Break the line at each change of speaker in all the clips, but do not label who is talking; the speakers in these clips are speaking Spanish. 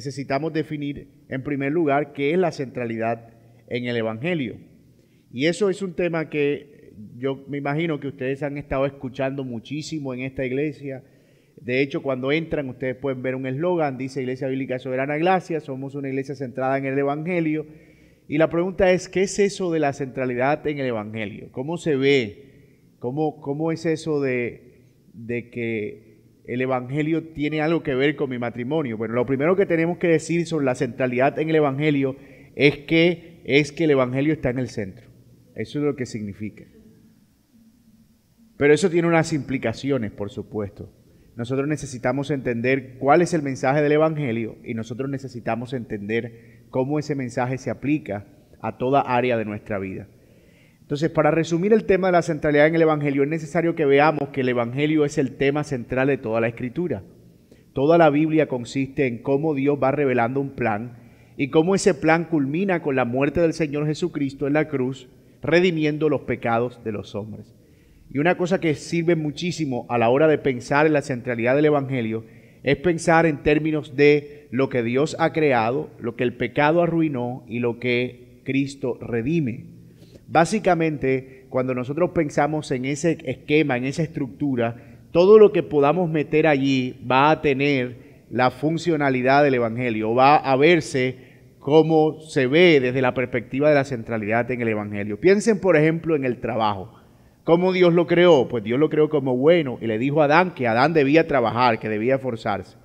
necesitamos definir en primer lugar qué es la centralidad en el Evangelio. Y eso es un tema que yo me imagino que ustedes han estado escuchando muchísimo en esta iglesia. De hecho, cuando entran, ustedes pueden ver un eslogan, dice Iglesia Bíblica Soberana Gracia, somos una iglesia centrada en el Evangelio. Y la pregunta es, ¿qué es eso de la centralidad en el Evangelio? ¿Cómo se ve? ¿Cómo, cómo es eso de, de que el Evangelio tiene algo que ver con mi matrimonio? Bueno, lo primero que tenemos que decir sobre la centralidad en el Evangelio es que, es que el Evangelio está en el centro. Eso es lo que significa. Pero eso tiene unas implicaciones, por supuesto. Nosotros necesitamos entender cuál es el mensaje del Evangelio y nosotros necesitamos entender cómo ese mensaje se aplica a toda área de nuestra vida. Entonces, para resumir el tema de la centralidad en el Evangelio, es necesario que veamos que el Evangelio es el tema central de toda la Escritura. Toda la Biblia consiste en cómo Dios va revelando un plan y cómo ese plan culmina con la muerte del Señor Jesucristo en la cruz redimiendo los pecados de los hombres. Y una cosa que sirve muchísimo a la hora de pensar en la centralidad del Evangelio es pensar en términos de lo que Dios ha creado, lo que el pecado arruinó y lo que Cristo redime. Básicamente, cuando nosotros pensamos en ese esquema, en esa estructura, todo lo que podamos meter allí va a tener la funcionalidad del Evangelio, va a verse cómo se ve desde la perspectiva de la centralidad en el Evangelio. Piensen, por ejemplo, en el trabajo. ¿Cómo Dios lo creó? Pues Dios lo creó como bueno y le dijo a Adán que Adán debía trabajar, que debía esforzarse.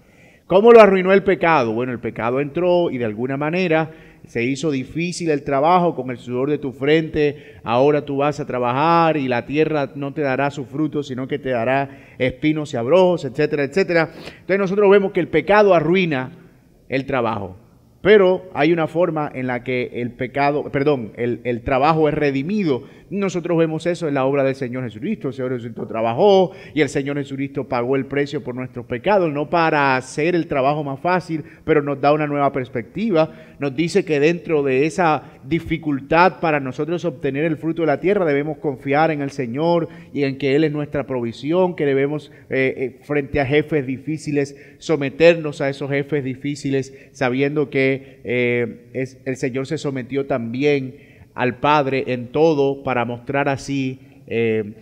¿Cómo lo arruinó el pecado? Bueno, el pecado entró y de alguna manera se hizo difícil el trabajo con el sudor de tu frente. Ahora tú vas a trabajar y la tierra no te dará su fruto, sino que te dará espinos y abrojos, etcétera, etcétera. Entonces nosotros vemos que el pecado arruina el trabajo. Pero hay una forma en la que el pecado, perdón, el, el, trabajo es redimido. Nosotros vemos eso en la obra del Señor Jesucristo. El Señor Jesucristo trabajó y el Señor Jesucristo pagó el precio por nuestros pecados, no para hacer el trabajo más fácil, pero nos da una nueva perspectiva. Nos dice que dentro de esa dificultad para nosotros obtener el fruto de la tierra debemos confiar en el Señor y en que Él es nuestra provisión, que debemos eh, eh, frente a jefes difíciles someternos a esos jefes difíciles sabiendo que eh, el Señor se sometió también al Padre en todo para mostrar así, eh,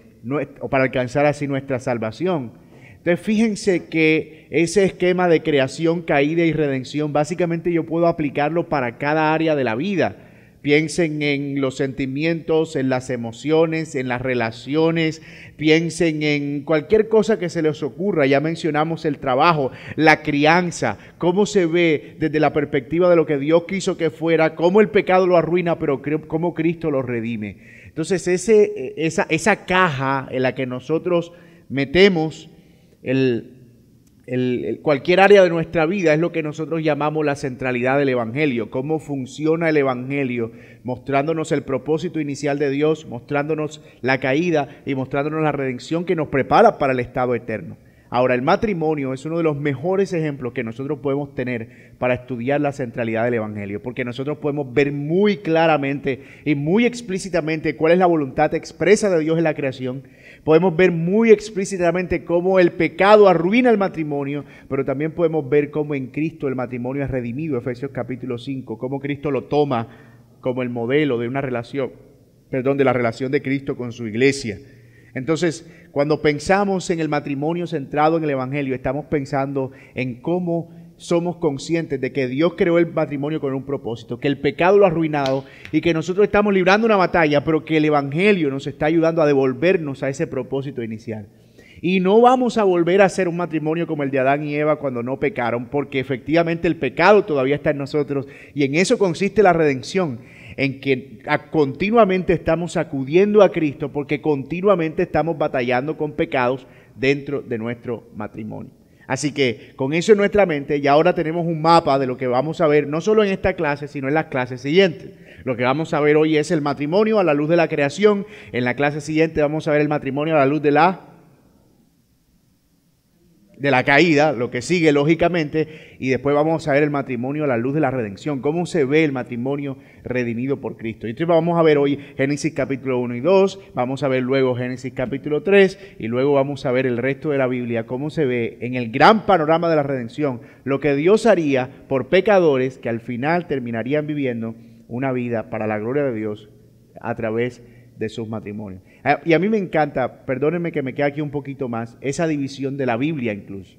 o para alcanzar así nuestra salvación. Entonces fíjense que ese esquema de creación, caída y redención, básicamente yo puedo aplicarlo para cada área de la vida. Piensen en los sentimientos, en las emociones, en las relaciones, piensen en cualquier cosa que se les ocurra. Ya mencionamos el trabajo, la crianza, cómo se ve desde la perspectiva de lo que Dios quiso que fuera, cómo el pecado lo arruina, pero cómo Cristo lo redime. Entonces esa caja en la que nosotros metemos el, cualquier área de nuestra vida es lo que nosotros llamamos la centralidad del Evangelio, cómo funciona el Evangelio, mostrándonos el propósito inicial de Dios, mostrándonos la caída y mostrándonos la redención que nos prepara para el estado eterno. Ahora, el matrimonio es uno de los mejores ejemplos que nosotros podemos tener para estudiar la centralidad del Evangelio, porque nosotros podemos ver muy claramente y muy explícitamente cuál es la voluntad expresa de Dios en la creación Podemos ver muy explícitamente cómo el pecado arruina el matrimonio, pero también podemos ver cómo en Cristo el matrimonio es redimido, Efesios capítulo 5, cómo Cristo lo toma como el modelo de una relación, perdón, de la relación de Cristo con su iglesia. Entonces, cuando pensamos en el matrimonio centrado en el Evangelio, estamos pensando en cómo somos conscientes de que Dios creó el matrimonio con un propósito, que el pecado lo ha arruinado y que nosotros estamos librando una batalla, pero que el Evangelio nos está ayudando a devolvernos a ese propósito inicial. Y no vamos a volver a hacer un matrimonio como el de Adán y Eva cuando no pecaron, porque efectivamente el pecado todavía está en nosotros y en eso consiste la redención, en que continuamente estamos acudiendo a Cristo porque continuamente estamos batallando con pecados dentro de nuestro matrimonio. Así que con eso en nuestra mente ya ahora tenemos un mapa de lo que vamos a ver, no solo en esta clase, sino en las clases siguientes. Lo que vamos a ver hoy es el matrimonio a la luz de la creación. En la clase siguiente vamos a ver el matrimonio a la luz de la de la caída, lo que sigue lógicamente, y después vamos a ver el matrimonio a la luz de la redención, cómo se ve el matrimonio redimido por Cristo. Y entonces vamos a ver hoy Génesis capítulo 1 y 2, vamos a ver luego Génesis capítulo 3 y luego vamos a ver el resto de la Biblia, cómo se ve en el gran panorama de la redención lo que Dios haría por pecadores que al final terminarían viviendo una vida para la gloria de Dios a través de sus matrimonios. Ah, y a mí me encanta, perdónenme que me quede aquí un poquito más, esa división de la Biblia incluso.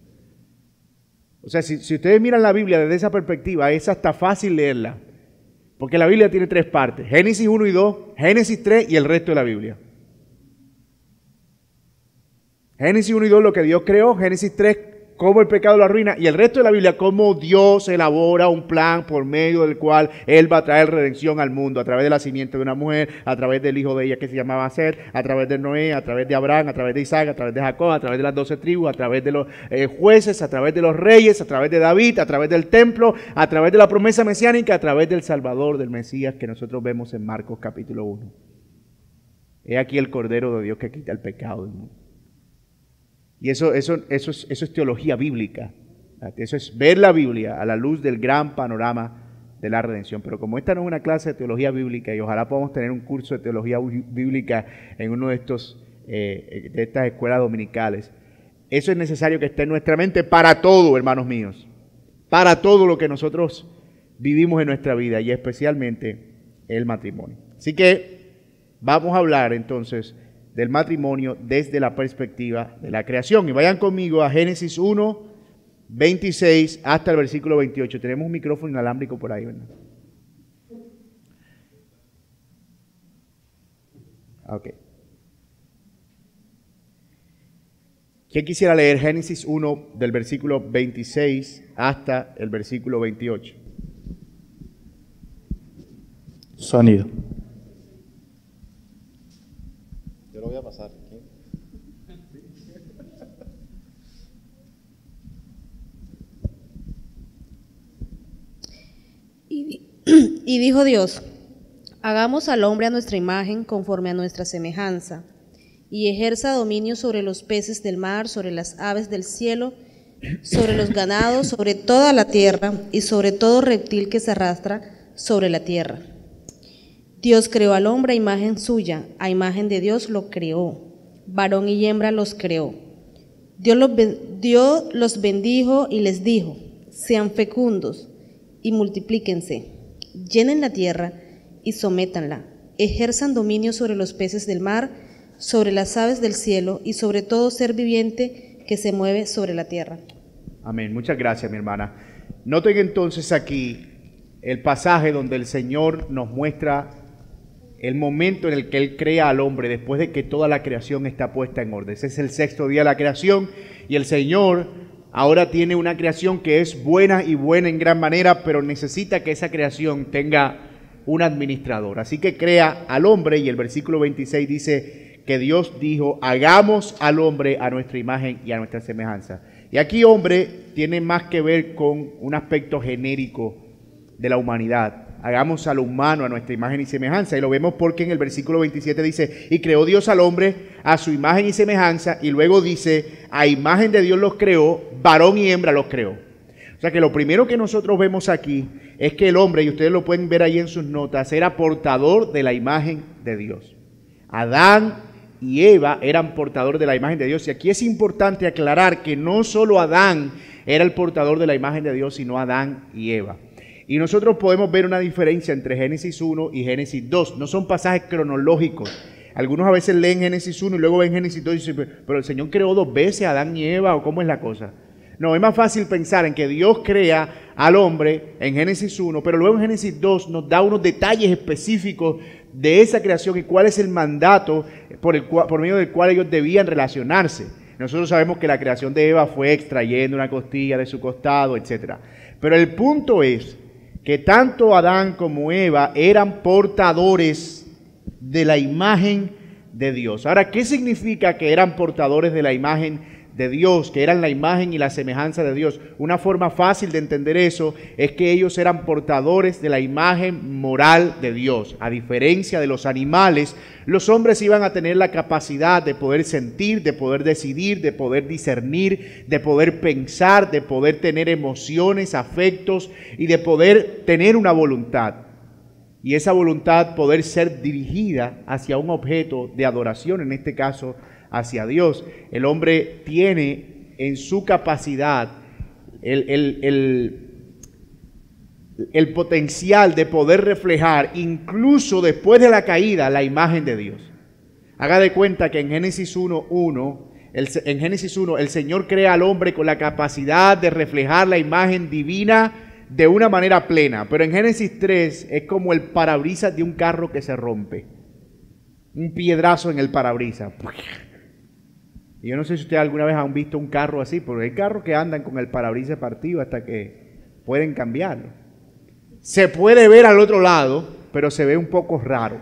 O sea, si, ustedes miran la Biblia desde esa perspectiva, es hasta fácil leerla. Porque la Biblia tiene tres partes, Génesis 1 y 2, Génesis 3 y el resto de la Biblia. Génesis 1 y 2 lo que Dios creó, Génesis 3 cómo el pecado lo arruina y el resto de la Biblia, cómo Dios elabora un plan por medio del cual Él va a traer redención al mundo a través de la simiente de una mujer, a través del hijo de ella que se llamaba Seth, a través de Noé, a través de Abraham, a través de Isaac, a través de Jacob, a través de las doce tribus, a través de los eh, jueces, a través de los reyes, a través de David, a través del templo, a través de la promesa mesiánica, a través del Salvador, del Mesías que nosotros vemos en Marcos capítulo 1. He aquí el Cordero de Dios que quita el pecado del mundo. Y eso, eso, eso, es, eso es teología bíblica. Eso es ver la Biblia a la luz del gran panorama de la redención. Pero como esta no es una clase de teología bíblica y ojalá podamos tener un curso de teología bíblica en uno de estos eh, de estas escuelas dominicales, eso es necesario que esté en nuestra mente para todo, hermanos míos, para todo lo que nosotros vivimos en nuestra vida y especialmente el matrimonio. Así que vamos a hablar entonces del matrimonio desde la perspectiva de la creación. Y vayan conmigo a Génesis 1, 26 hasta el versículo 28. Tenemos un micrófono inalámbrico por ahí, ¿verdad? Ok. ¿Quién quisiera leer Génesis 1 del versículo 26 hasta el versículo 28?
Sonido. Voy a pasar.
Y, dijo Dios, hagamos al hombre a nuestra imagen conforme a nuestra semejanza, y ejerza dominio sobre los peces del mar, sobre las aves del cielo, sobre los ganados, sobre toda la tierra, y sobre todo reptil que se arrastra sobre la tierra. Dios creó al hombre a imagen suya, a imagen de Dios lo creó, varón y hembra los creó. Dios los, bendijo y les dijo, sean fecundos y multiplíquense, llenen la tierra y sométanla, ejerzan dominio sobre los peces del mar, sobre las aves del cielo y sobre todo ser viviente que se mueve sobre la tierra.
Amén. Muchas gracias, mi hermana. Noten entonces aquí el pasaje donde el Señor nos muestra el momento en el que Él crea al hombre después de que toda la creación está puesta en orden. Ese es el sexto día de la creación y el Señor ahora tiene una creación que es buena y buena en gran manera, pero necesita que esa creación tenga un administrador. Así que crea al hombre y el versículo 26 dice que Dios dijo, hagamos al hombre a nuestra imagen y a nuestra semejanza. Y aquí hombre tiene más que ver con un aspecto genérico de la humanidad hagamos al humano a nuestra imagen y semejanza. Y lo vemos porque en el versículo 27 dice, y creó Dios al hombre a su imagen y semejanza, y luego dice, a imagen de Dios los creó, varón y hembra los creó. O sea que lo primero que nosotros vemos aquí es que el hombre, y ustedes lo pueden ver ahí en sus notas, era portador de la imagen de Dios. Adán y Eva eran portadores de la imagen de Dios. Y aquí es importante aclarar que no solo Adán era el portador de la imagen de Dios, sino Adán y Eva. Y nosotros podemos ver una diferencia entre Génesis 1 y Génesis 2. No son pasajes cronológicos. Algunos a veces leen Génesis 1 y luego ven Génesis 2 y dicen, pero el Señor creó dos veces a Adán y Eva, o cómo es la cosa. No, es más fácil pensar en que Dios crea al hombre en Génesis 1, pero luego en Génesis 2 nos da unos detalles específicos de esa creación y cuál es el mandato por, el por medio del cual ellos debían relacionarse. Nosotros sabemos que la creación de Eva fue extrayendo una costilla de su costado, etc. Pero el punto es que tanto Adán como Eva eran portadores de la imagen de Dios. Ahora, ¿qué significa que eran portadores de la imagen de Dios, que eran la imagen y la semejanza de Dios. Una forma fácil de entender eso es que ellos eran portadores de la imagen moral de Dios. A diferencia de los animales, los hombres iban a tener la capacidad de poder sentir, de poder decidir, de poder discernir, de poder pensar, de poder tener emociones, afectos y de poder tener una voluntad. Y esa voluntad poder ser dirigida hacia un objeto de adoración, en este caso hacia Dios. El hombre tiene en su capacidad el, el, potencial de poder reflejar, incluso después de la caída, la imagen de Dios. Haga de cuenta que en Génesis 1.1, en Génesis 1, el Señor crea al hombre con la capacidad de reflejar la imagen divina de una manera plena. Pero en Génesis 3 es como el parabrisas de un carro que se rompe. Un piedrazo en el parabrisas. Y yo no sé si ustedes alguna vez han visto un carro así, pero hay carros que andan con el parabrisas partido hasta que pueden cambiarlo. Se puede ver al otro lado, pero se ve un poco raro.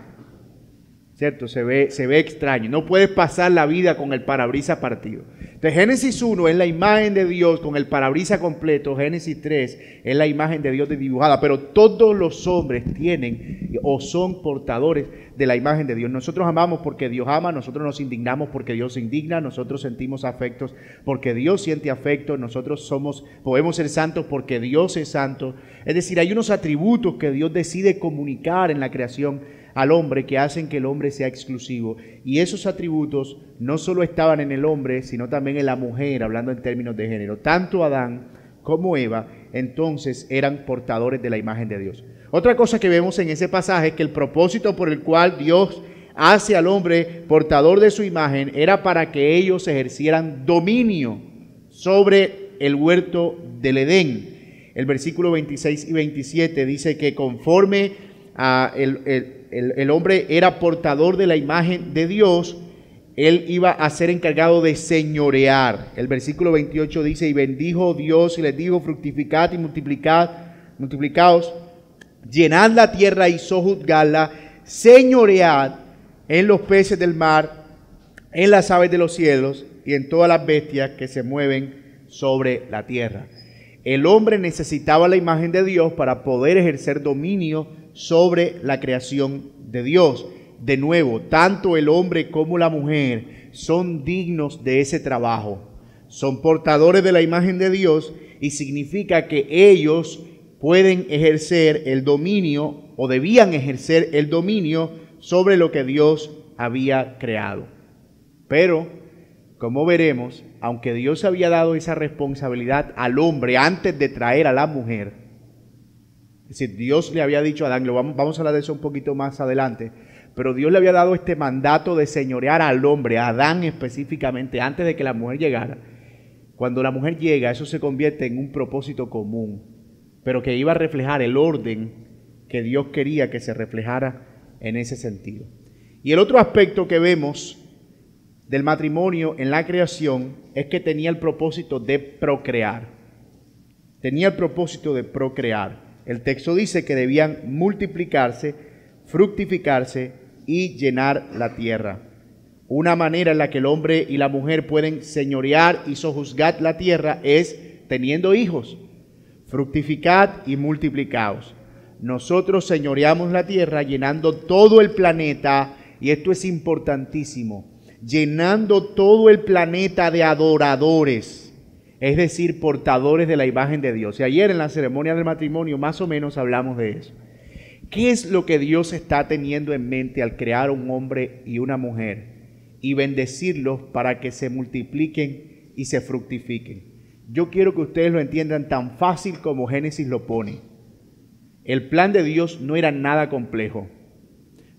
¿Cierto? Se ve, se ve extraño. No puedes pasar la vida con el parabrisas partido. Entonces, Génesis 1 es la imagen de Dios con el parabrisas completo. Génesis 3 es la imagen de Dios dibujada. Pero todos los hombres tienen o son portadores de la imagen de Dios. Nosotros amamos porque Dios ama, nosotros nos indignamos porque Dios se indigna, nosotros sentimos afectos porque Dios siente afectos, nosotros somos, podemos ser santos porque Dios es santo. Es decir, hay unos atributos que Dios decide comunicar en la creación al hombre que hacen que el hombre sea exclusivo. Y esos atributos no solo estaban en el hombre, sino también en la mujer, hablando en términos de género. Tanto Adán como Eva entonces eran portadores de la imagen de Dios. Otra cosa que vemos en ese pasaje es que el propósito por el cual Dios hace al hombre portador de su imagen era para que ellos ejercieran dominio sobre el huerto del Edén. El versículo 26 y 27 dice que conforme a el, el hombre era portador de la imagen de Dios, él iba a ser encargado de señorear. El versículo 28 dice, y bendijo Dios y les dijo, fructificad y multiplicad, multiplicaos llenad la tierra y sojuzgadla, señoread en los peces del mar, en las aves de los cielos y en todas las bestias que se mueven sobre la tierra. El hombre necesitaba la imagen de Dios para poder ejercer dominio sobre la creación de Dios. De nuevo, tanto el hombre como la mujer son dignos de ese trabajo. Son portadores de la imagen de Dios y significa que ellos pueden ejercer el dominio o debían ejercer el dominio sobre lo que Dios había creado. Pero, como veremos, aunque Dios había dado esa responsabilidad al hombre antes de traer a la mujer, decir, Dios le había dicho a Adán, lo vamos, vamos a hablar de eso un poquito más adelante, pero Dios le había dado este mandato de señorear al hombre, a Adán específicamente, antes de que la mujer llegara. Cuando la mujer llega, eso se convierte en un propósito común pero que iba a reflejar el orden que Dios quería que se reflejara en ese sentido. Y el otro aspecto que vemos del matrimonio en la creación es que tenía el propósito de procrear. Tenía el propósito de procrear. El texto dice que debían multiplicarse, fructificarse y llenar la tierra. Una manera en la que el hombre y la mujer pueden señorear y sojuzgar la tierra es teniendo hijos fructificad y multiplicaos. Nosotros señoreamos la tierra llenando todo el planeta, y esto es importantísimo, llenando todo el planeta de adoradores, es decir, portadores de la imagen de Dios. Y ayer en la ceremonia del matrimonio más o menos hablamos de eso. ¿Qué es lo que Dios está teniendo en mente al crear un hombre y una mujer y bendecirlos para que se multipliquen y se fructifiquen? Yo quiero que ustedes lo entiendan tan fácil como Génesis lo pone. El plan de Dios no era nada complejo.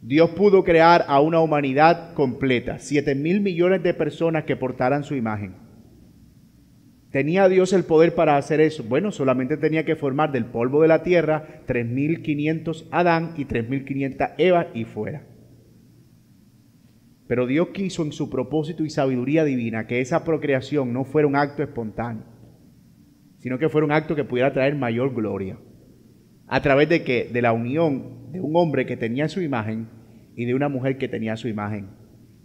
Dios pudo crear a una humanidad completa, 7 mil millones de personas que portaran su imagen. ¿Tenía Dios el poder para hacer eso? Bueno, solamente tenía que formar del polvo de la tierra 3.500 Adán y 3.500 Eva y fuera. Pero Dios quiso en su propósito y sabiduría divina que esa procreación no fuera un acto espontáneo sino que fuera un acto que pudiera traer mayor gloria. A través de que de la unión de un hombre que tenía su imagen y de una mujer que tenía su imagen.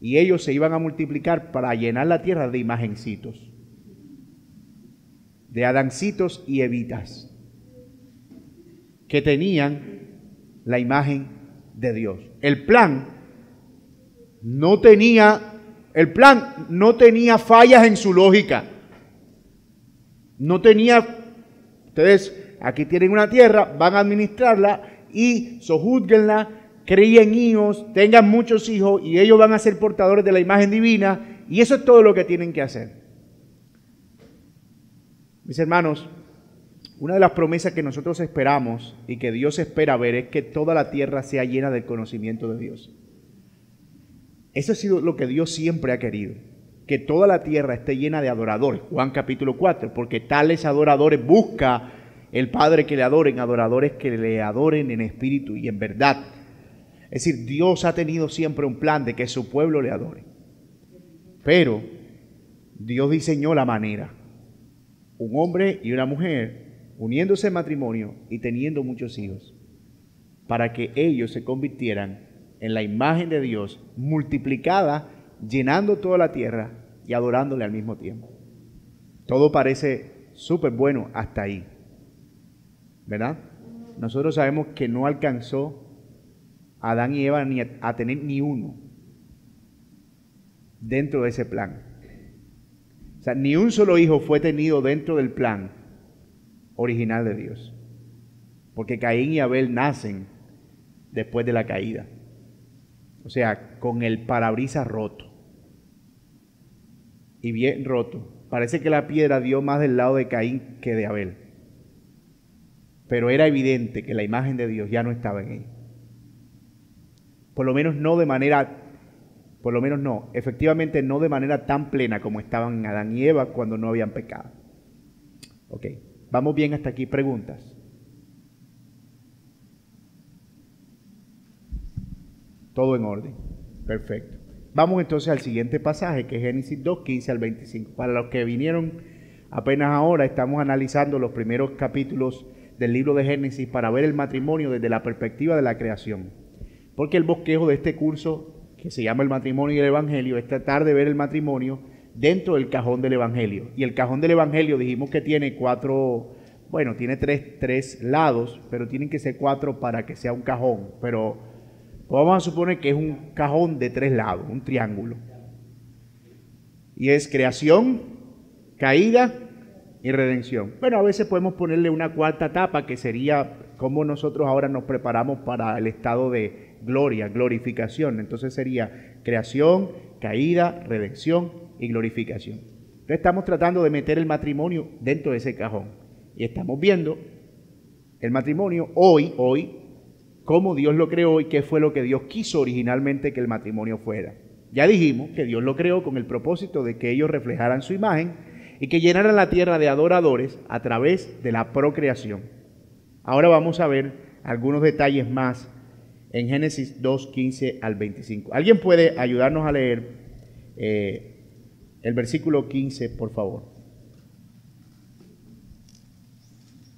Y ellos se iban a multiplicar para llenar la tierra de imagencitos. De Adancitos y Evitas, que tenían la imagen de Dios. El plan no tenía, el plan no tenía fallas en su lógica. No tenía, ustedes aquí tienen una tierra, van a administrarla y sojúzguenla, críen hijos, tengan muchos hijos y ellos van a ser portadores de la imagen divina y eso es todo lo que tienen que hacer. Mis hermanos, una de las promesas que nosotros esperamos y que Dios espera ver es que toda la tierra sea llena del conocimiento de Dios. Eso ha sido lo que Dios siempre ha querido, que toda la tierra esté llena de adoradores. Juan capítulo 4, porque tales adoradores busca el Padre que le adoren, adoradores que le adoren en espíritu y en verdad. Es decir, Dios ha tenido siempre un plan de que su pueblo le adore. Pero Dios diseñó la manera un hombre y una mujer uniéndose en matrimonio y teniendo muchos hijos, para que ellos se convirtieran en la imagen de Dios multiplicada, llenando toda la tierra y adorándole al mismo tiempo. Todo parece súper bueno hasta ahí, ¿verdad? Nosotros sabemos que no alcanzó Adán y Eva ni a tener ni uno dentro de ese plan. Ni un solo hijo fue tenido dentro del plan original de Dios. Porque Caín y Abel nacen después de la caída. O sea, con el parabrisas roto. Y bien roto. Parece que la piedra dio más del lado de Caín que de Abel. Pero era evidente que la imagen de Dios ya no estaba en él. Por lo menos no de manera por lo menos no, efectivamente no de manera tan plena como estaban Adán y Eva cuando no habían pecado. Ok, vamos bien hasta aquí, preguntas. Todo en orden, perfecto. Vamos entonces al siguiente pasaje, que es Génesis 2, 15 al 25. Para los que vinieron apenas ahora, estamos analizando los primeros capítulos del libro de Génesis para ver el matrimonio desde la perspectiva de la creación. Porque el bosquejo de este curso que se llama el matrimonio y el evangelio, es tratar de ver el matrimonio dentro del cajón del evangelio. Y el cajón del evangelio dijimos que tiene cuatro, bueno, tiene tres, tres lados, pero tienen que ser cuatro para que sea un cajón. Pero vamos a suponer que es un cajón de tres lados, un triángulo. Y es creación, caída y redención. Bueno, a veces podemos ponerle una cuarta etapa que sería cómo nosotros ahora nos preparamos para el estado de gloria, glorificación. Entonces sería creación, caída, redención y glorificación. Entonces estamos tratando de meter el matrimonio dentro de ese cajón. Y estamos viendo el matrimonio hoy, hoy, cómo Dios lo creó y qué fue lo que Dios quiso originalmente que el matrimonio fuera. Ya dijimos que Dios lo creó con el propósito de que ellos reflejaran su imagen y que llenaran la tierra de adoradores a través de la procreación. Ahora vamos a ver algunos detalles más en Génesis 2, 15 al 25. ¿Alguien puede ayudarnos a leer eh, el versículo 15, por favor?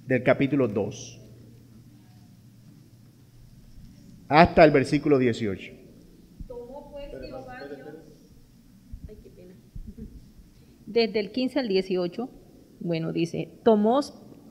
Del capítulo 2. Hasta el versículo 18.
Desde el 15 al 18, bueno, dice, tomó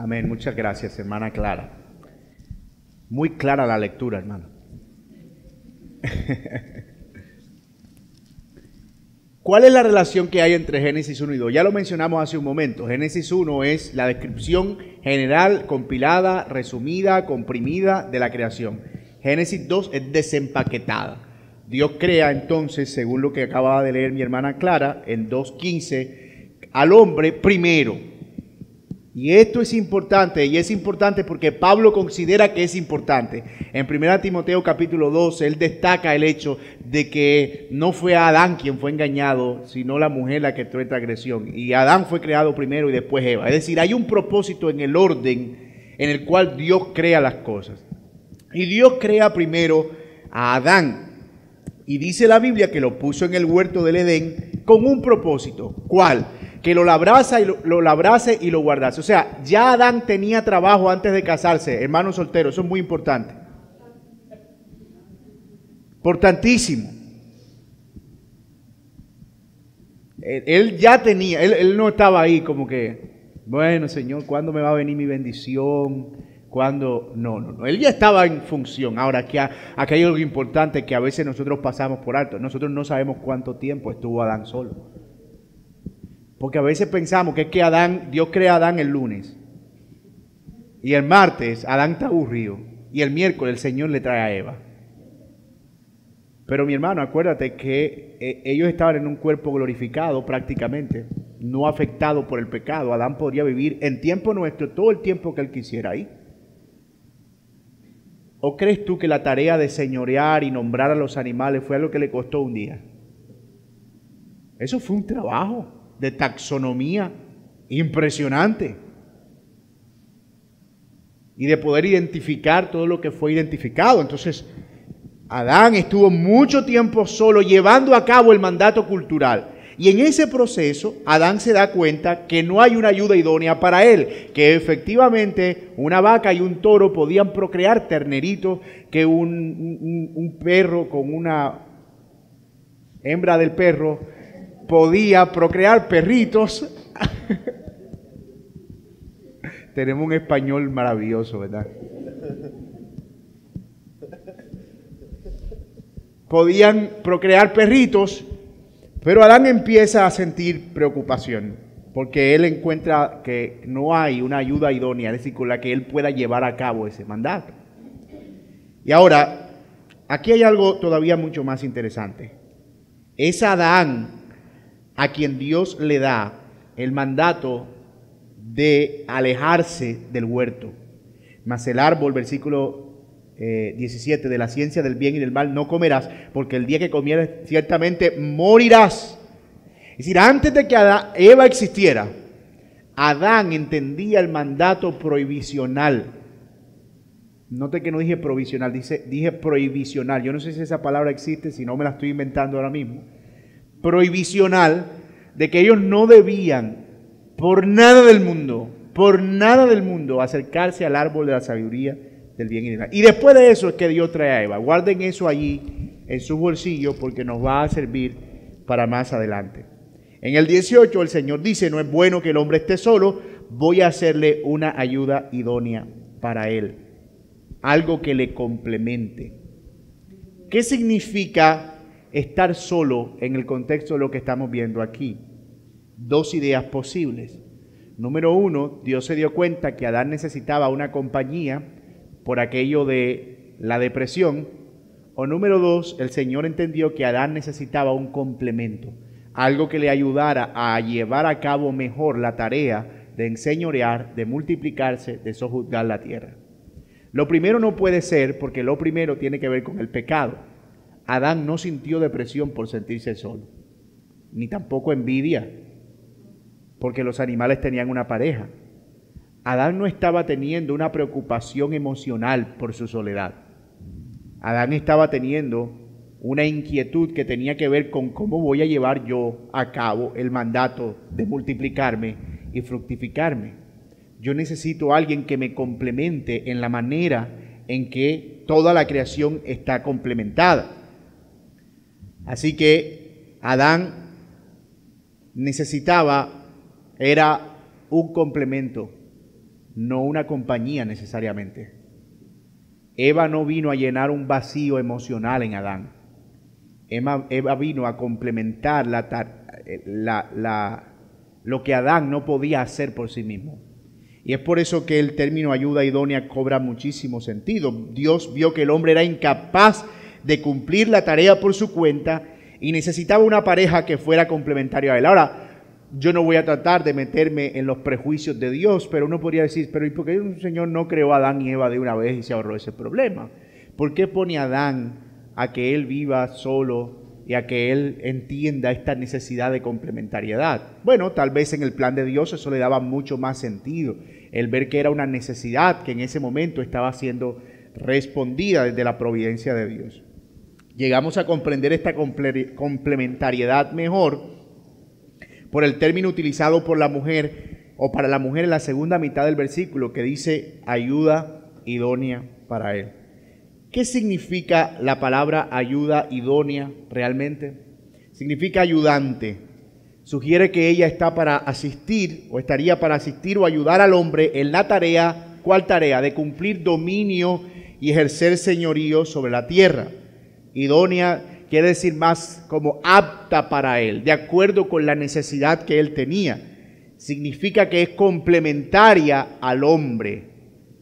Amén. Muchas gracias, hermana Clara. Muy clara la lectura, hermano. ¿Cuál es la relación que hay entre Génesis 1 y 2? Ya lo mencionamos hace un momento. Génesis 1 es la descripción general, compilada, resumida, comprimida de la creación. Génesis 2 es desempaquetada. Dios crea entonces, según lo que acababa de leer mi hermana Clara, en 2.15, al hombre primero Y esto es importante, y es importante porque Pablo considera que es importante. En 1 Timoteo capítulo 2, él destaca el hecho de que no fue Adán quien fue engañado, sino la mujer la que entró en transgresión. Y Adán fue creado primero y después Eva. Es decir, hay un propósito en el orden en el cual Dios crea las cosas. Y Dios crea primero a Adán. Y dice la Biblia que lo puso en el huerto del Edén con un propósito. ¿Cuál? Que lo labrase y lo, labrase y lo guardase. O sea, ya Adán tenía trabajo antes de casarse, hermano soltero, eso es muy importante. Importantísimo. Él, ya tenía, él, él, no estaba ahí como que, bueno Señor, ¿cuándo me va a venir mi bendición? ¿Cuándo? No, no, no. Él ya estaba en función. Ahora, aquí, aquí hay algo importante que a veces nosotros pasamos por alto. Nosotros no sabemos cuánto tiempo estuvo Adán solo. Porque a veces pensamos que es que Adán, Dios crea a Adán el lunes. Y el martes Adán está aburrido. Y el miércoles el Señor le trae a Eva. Pero mi hermano, acuérdate que eh, ellos estaban en un cuerpo glorificado prácticamente, no afectado por el pecado. Adán podría vivir en tiempo nuestro todo el tiempo que él quisiera ahí. ¿O crees tú que la tarea de señorear y nombrar a los animales fue algo que le costó un día? Eso fue un trabajo de taxonomía impresionante. Y de poder identificar todo lo que fue identificado. Entonces, Adán estuvo mucho tiempo solo llevando a cabo el mandato cultural. Y en ese proceso, Adán se da cuenta que no hay una ayuda idónea para él, que efectivamente una vaca y un toro podían procrear terneritos, que un, un, perro con una hembra del perro podía procrear perritos. Tenemos un español maravilloso, ¿verdad? Podían procrear perritos, pero Adán empieza a sentir preocupación, porque él encuentra que no hay una ayuda idónea, es decir, con la que él pueda llevar a cabo ese mandato. Y ahora, aquí hay algo todavía mucho más interesante. Es Adán a quien Dios le da el mandato de alejarse del huerto. Mas el árbol, versículo 17, eh, de la ciencia del bien y del mal no comerás, porque el día que comieres ciertamente morirás. Es decir, antes de que Eva existiera, Adán entendía el mandato prohibicional. Note que no dije provisional, dice, dije prohibicional. Yo no sé si esa palabra existe, si no me la estoy inventando ahora mismo prohibicional de que ellos no debían por nada del mundo, por nada del mundo, acercarse al árbol de la sabiduría del bien y del mal. Y después de eso es que Dios trae a Eva. Guarden eso allí en su bolsillo porque nos va a servir para más adelante. En el 18 el Señor dice, no es bueno que el hombre esté solo, voy a hacerle una ayuda idónea para él, algo que le complemente. ¿Qué significa estar solo en el contexto de lo que estamos viendo aquí. Dos ideas posibles. Número uno, Dios se dio cuenta que Adán necesitaba una compañía por aquello de la depresión. O número dos, el Señor entendió que Adán necesitaba un complemento, algo que le ayudara a llevar a cabo mejor la tarea de enseñorear, de multiplicarse, de sojuzgar la tierra. Lo primero no puede ser porque lo primero tiene que ver con el pecado. Adán no sintió depresión por sentirse solo, ni tampoco envidia, porque los animales tenían una pareja. Adán no estaba teniendo una preocupación emocional por su soledad. Adán estaba teniendo una inquietud que tenía que ver con cómo voy a llevar yo a cabo el mandato de multiplicarme y fructificarme. Yo necesito a alguien que me complemente en la manera en que toda la creación está complementada. Así que Adán necesitaba, era un complemento, no una compañía necesariamente. Eva no vino a llenar un vacío emocional en Adán. Eva, vino a complementar lo que Adán no podía hacer por sí mismo. Y es por eso que el término ayuda idónea cobra muchísimo sentido. Dios vio que el hombre era incapaz de cumplir la tarea por su cuenta y necesitaba una pareja que fuera complementaria a él. Ahora, yo no voy a tratar de meterme en los prejuicios de Dios, pero uno podría decir, pero ¿y por qué el Señor no creó a Adán y Eva de una vez y se ahorró ese problema? ¿Por qué pone a Adán a que él viva solo y a que él entienda esta necesidad de complementariedad? Bueno, tal vez en el plan de Dios eso le daba mucho más sentido, el ver que era una necesidad que en ese momento estaba siendo respondida desde la providencia de Dios. Llegamos a comprender esta complementariedad mejor por el término utilizado por la mujer o para la mujer en la segunda mitad del versículo que dice ayuda idónea para él. ¿Qué significa la palabra ayuda idónea realmente? Significa ayudante. Sugiere que ella está para asistir o estaría para asistir o ayudar al hombre en la tarea, ¿cuál tarea? De cumplir dominio y ejercer señorío sobre la tierra. Idónea quiere decir más como apta para él, de acuerdo con la necesidad que él tenía. Significa que es complementaria al hombre.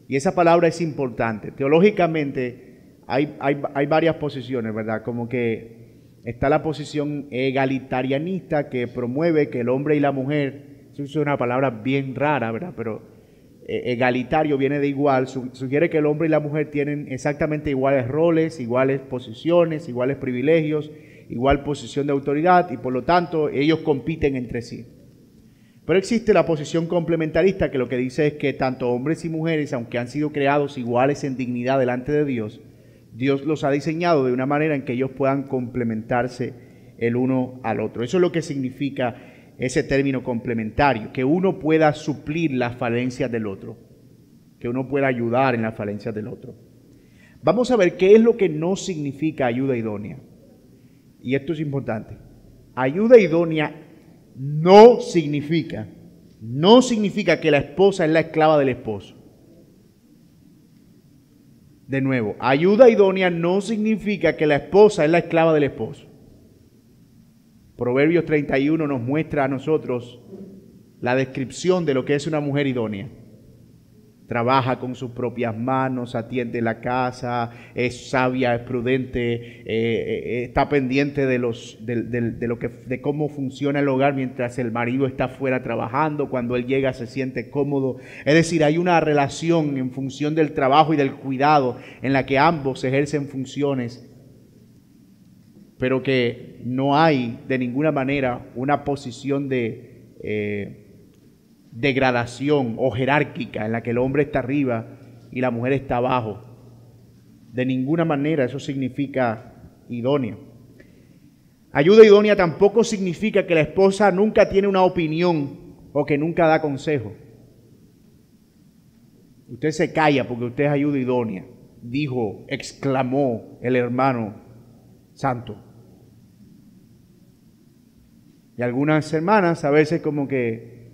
Y esa palabra es importante. Teológicamente hay, hay, varias posiciones, ¿verdad? Como que está la posición egalitarianista que promueve que el hombre y la mujer, eso es una palabra bien rara, ¿verdad? Pero egalitario viene de igual, sugiere que el hombre y la mujer tienen exactamente iguales roles, iguales posiciones, iguales privilegios, igual posición de autoridad y por lo tanto ellos compiten entre sí. Pero existe la posición complementarista que lo que dice es que tanto hombres y mujeres, aunque han sido creados iguales en dignidad delante de Dios, Dios los ha diseñado de una manera en que ellos puedan complementarse el uno al otro. Eso es lo que significa ese término complementario, que uno pueda suplir las falencias del otro, que uno pueda ayudar en las falencias del otro. Vamos a ver qué es lo que no significa ayuda idónea. Y esto es importante. Ayuda idónea no significa, no significa que la esposa es la esclava del esposo. De nuevo, ayuda idónea no significa que la esposa es la esclava del esposo. Proverbios 31 nos muestra a nosotros la descripción de lo que es una mujer idónea. Trabaja con sus propias manos, atiende la casa, es sabia, es prudente, eh, eh, está pendiente de, los, de, lo que, de cómo funciona el hogar mientras el marido está fuera trabajando. Cuando él llega se siente cómodo. Es decir, hay una relación en función del trabajo y del cuidado en la que ambos ejercen funciones pero que no hay de ninguna manera una posición de eh, degradación o jerárquica en la que el hombre está arriba y la mujer está abajo. De ninguna manera eso significa idóneo. Ayuda idónea tampoco significa que la esposa nunca tiene una opinión o que nunca da consejo. Usted se calla porque usted es ayuda idónea, dijo, exclamó el hermano santo. Y algunas hermanas a veces como que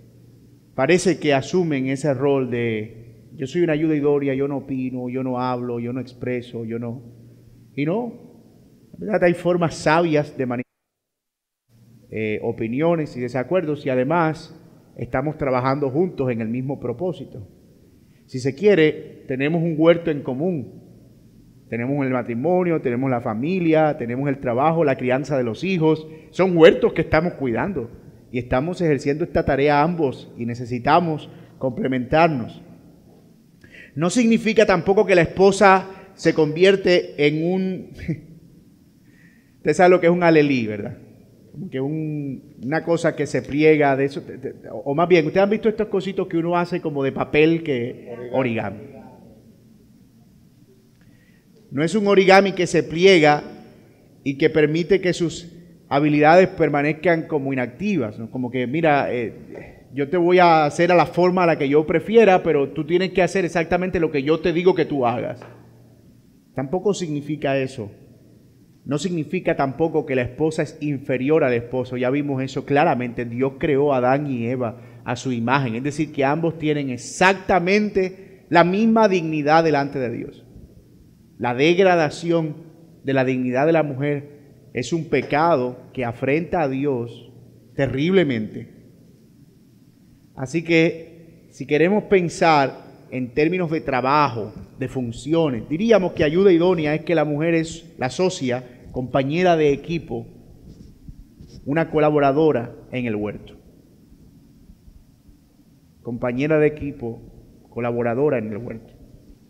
parece que asumen ese rol de yo soy una ayuda idónea, yo no opino, yo no hablo, yo no expreso, yo no. Y no, en verdad hay formas sabias de manifestar eh, opiniones y desacuerdos y además estamos trabajando juntos en el mismo propósito. Si se quiere, tenemos un huerto en común tenemos el matrimonio, tenemos la familia, tenemos el trabajo, la crianza de los hijos. Son huertos que estamos cuidando y estamos ejerciendo esta tarea ambos y necesitamos complementarnos. No significa tampoco que la esposa se convierte en un... Usted sabe lo que es un alelí, ¿verdad? Como que una cosa que se pliega de eso. O más bien, ustedes han visto estos cositos que uno hace como de papel que origami. No es un origami que se pliega y que permite que sus habilidades permanezcan como inactivas, como que, mira, eh, yo te voy a hacer a la forma a la que yo prefiera, pero tú tienes que hacer exactamente lo que yo te digo que tú hagas. Tampoco significa eso. No significa tampoco que la esposa es inferior al esposo. Ya vimos eso claramente. Dios creó a Adán y Eva a su imagen. Es decir, que ambos tienen exactamente la misma dignidad delante de Dios. La degradación de la dignidad de la mujer es un pecado que afrenta a Dios terriblemente. Así que si queremos pensar en términos de trabajo, de funciones, diríamos que ayuda idónea es que la mujer es la socia, compañera de equipo, una colaboradora en el huerto. compañera de equipo, colaboradora en el huerto,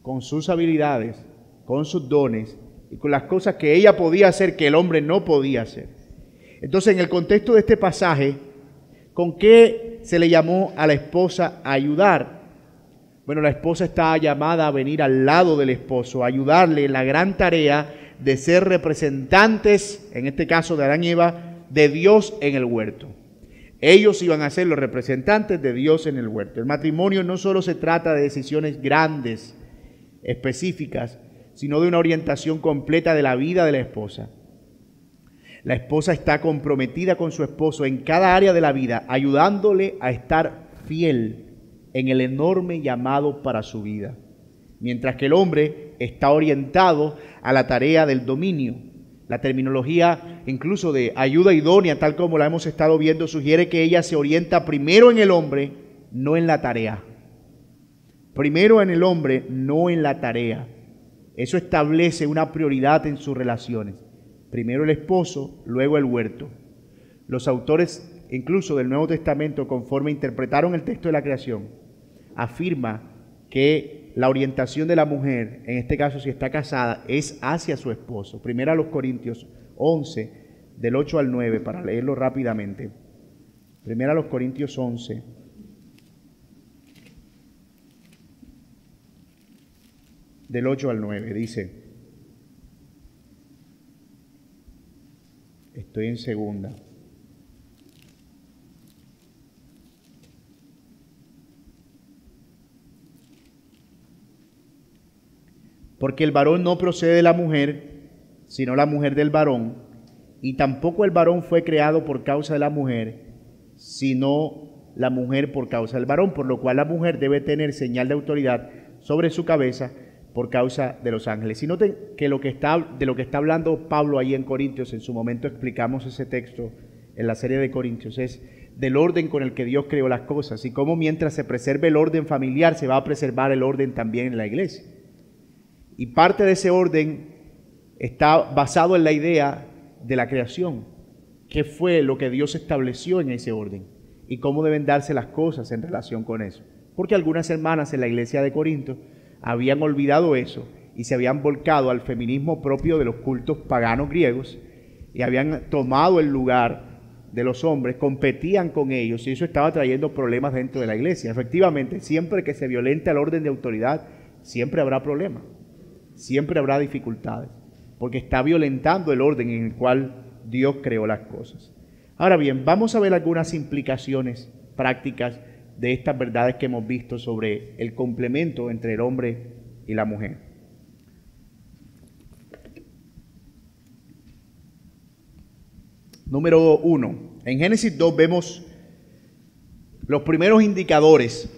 con sus habilidades, con sus dones y con las cosas que ella podía hacer que el hombre no podía hacer. Entonces, en el contexto de este pasaje, ¿con qué se le llamó a la esposa a ayudar? Bueno, la esposa está llamada a venir al lado del esposo, a ayudarle en la gran tarea de ser representantes, en este caso de Adán y Eva, de Dios en el huerto. Ellos iban a ser los representantes de Dios en el huerto. El matrimonio no solo se trata de decisiones grandes, específicas, sino de una orientación completa de la vida de la esposa. La esposa está comprometida con su esposo en cada área de la vida, ayudándole a estar fiel en el enorme llamado para su vida, mientras que el hombre está orientado a la tarea del dominio, la terminología incluso de ayuda idónea, tal como la hemos estado viendo, sugiere que ella se orienta primero en el hombre, no en la tarea. Primero en el hombre, no en la tarea. Eso establece una prioridad en sus relaciones. Primero el esposo, luego el huerto. Los autores incluso del Nuevo Testamento, conforme interpretaron el texto de la creación, afirma que la orientación de la mujer, en este caso si está casada, es hacia su esposo. Primero a los Corintios 11, del 8 al 9, para leerlo rápidamente. Primero a los Corintios 11. Del 8 al 9, dice, estoy en segunda. Porque el varón no procede de la mujer, sino la mujer del varón, y tampoco el varón fue creado por causa de la mujer, sino la mujer por causa del varón, por lo cual la mujer debe tener señal de autoridad sobre su cabeza por causa de los ángeles. Y noten que, lo que está, de lo que está hablando Pablo ahí en Corintios, en su momento explicamos ese texto en la serie de Corintios, es del orden con el que Dios creó las cosas y cómo mientras se preserve el orden familiar se va a preservar el orden también en la iglesia. Y parte de ese orden está basado en la idea de la creación. ¿Qué fue lo que Dios estableció en ese orden? Y cómo deben darse las cosas en relación con eso. Porque algunas hermanas en la iglesia de Corinto habían olvidado eso y se habían volcado al feminismo propio de los cultos paganos griegos y habían tomado el lugar de los hombres, competían con ellos y eso estaba trayendo problemas dentro de la iglesia. Efectivamente, siempre que se violente el orden de autoridad, siempre habrá problemas siempre habrá dificultades, porque está violentando el orden en el cual Dios creó las cosas. Ahora bien, vamos a ver algunas implicaciones prácticas de estas verdades que hemos visto sobre el complemento entre el hombre y la mujer. Número uno, en Génesis 2 vemos los primeros indicadores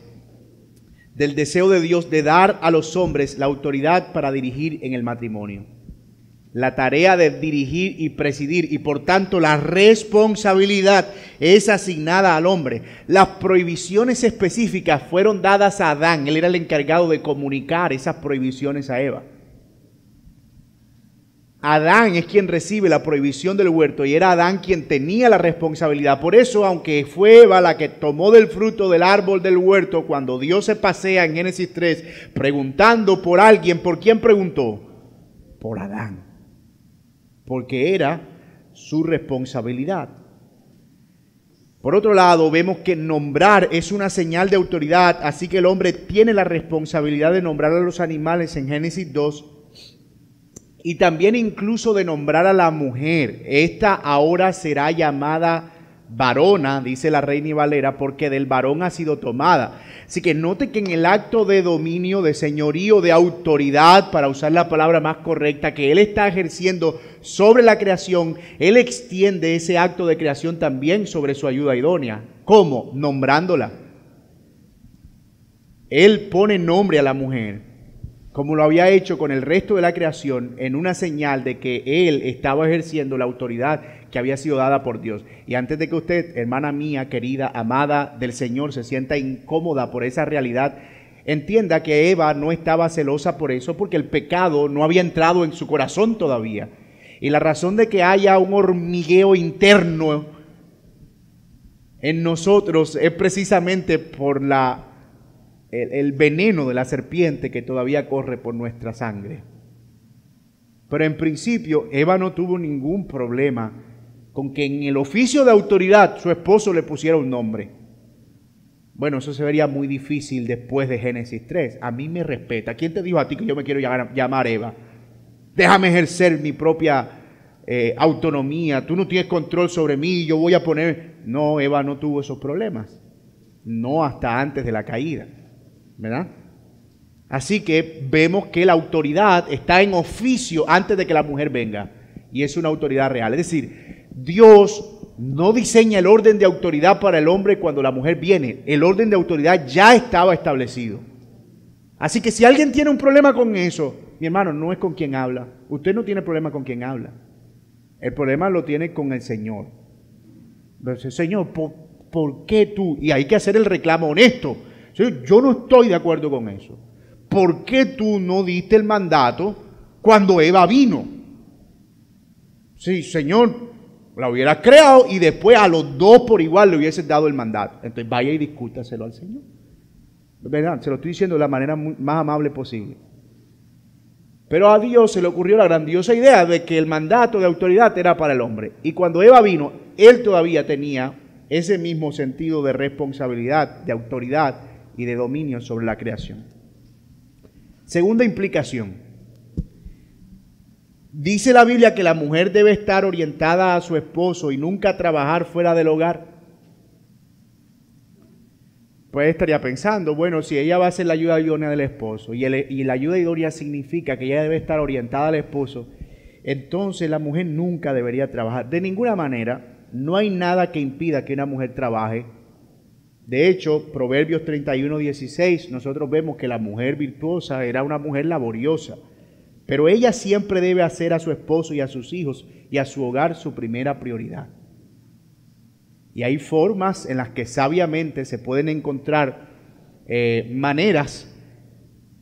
del deseo de Dios de dar a los hombres la autoridad para dirigir en el matrimonio. La tarea de dirigir y presidir y por tanto la responsabilidad es asignada al hombre. Las prohibiciones específicas fueron dadas a Adán. Él era el encargado de comunicar esas prohibiciones a Eva. Adán es quien recibe la prohibición del huerto y era Adán quien tenía la responsabilidad. Por eso, aunque fue Eva la que tomó del fruto del árbol del huerto, cuando Dios se pasea en Génesis 3 preguntando por alguien, ¿por quién preguntó? Por Adán. Porque era su responsabilidad. Por otro lado, vemos que nombrar es una señal de autoridad, así que el hombre tiene la responsabilidad de nombrar a los animales en Génesis 2 y también incluso de nombrar a la mujer. Esta ahora será llamada varona, dice la reina y Valera, porque del varón ha sido tomada. Así que note que en el acto de dominio, de señorío, de autoridad, para usar la palabra más correcta, que él está ejerciendo sobre la creación, él extiende ese acto de creación también sobre su ayuda idónea. ¿Cómo? Nombrándola. Él pone nombre a la mujer como lo había hecho con el resto de la creación, en una señal de que Él estaba ejerciendo la autoridad que había sido dada por Dios. Y antes de que usted, hermana mía, querida, amada del Señor, se sienta incómoda por esa realidad, entienda que Eva no estaba celosa por eso, porque el pecado no había entrado en su corazón todavía. Y la razón de que haya un hormigueo interno en nosotros es precisamente por la el, el veneno de la serpiente que todavía corre por nuestra sangre. Pero en principio, Eva no tuvo ningún problema con que en el oficio de autoridad su esposo le pusiera un nombre. Bueno, eso se vería muy difícil después de Génesis 3. A mí me respeta. ¿Quién te dijo a ti que yo me quiero llamar, Eva? Déjame ejercer mi propia eh, autonomía. Tú no tienes control sobre mí. Yo voy a poner... No, Eva no tuvo esos problemas. No hasta antes de la caída. ¿Verdad? Así que vemos que la autoridad está en oficio antes de que la mujer venga. Y es una autoridad real. Es decir, Dios no diseña el orden de autoridad para el hombre cuando la mujer viene. El orden de autoridad ya estaba establecido. Así que si alguien tiene un problema con eso, mi hermano, no es con quien habla. Usted no tiene problema con quien habla. El problema lo tiene con el Señor. Entonces, Señor, ¿por, por qué tú? Y hay que hacer el reclamo honesto. Yo no estoy de acuerdo con eso. ¿Por qué tú no diste el mandato cuando Eva vino? Sí, Señor, la hubieras creado y después a los dos por igual le hubieses dado el mandato. Entonces vaya y discútaselo al Señor. Se lo estoy diciendo de la manera más amable posible. Pero a Dios se le ocurrió la grandiosa idea de que el mandato de autoridad era para el hombre. Y cuando Eva vino, él todavía tenía ese mismo sentido de responsabilidad, de autoridad y de dominio sobre la creación. Segunda implicación. Dice la Biblia que la mujer debe estar orientada a su esposo y nunca trabajar fuera del hogar. Pues estaría pensando, bueno, si ella va a ser la ayuda idónea del esposo y, la ayuda idónea significa que ella debe estar orientada al esposo, entonces la mujer nunca debería trabajar. De ninguna manera, no hay nada que impida que una mujer trabaje. De hecho, Proverbios 31, 16, nosotros vemos que la mujer virtuosa era una mujer laboriosa, pero ella siempre debe hacer a su esposo y a sus hijos y a su hogar su primera prioridad. Y hay formas en las que sabiamente se pueden encontrar eh, maneras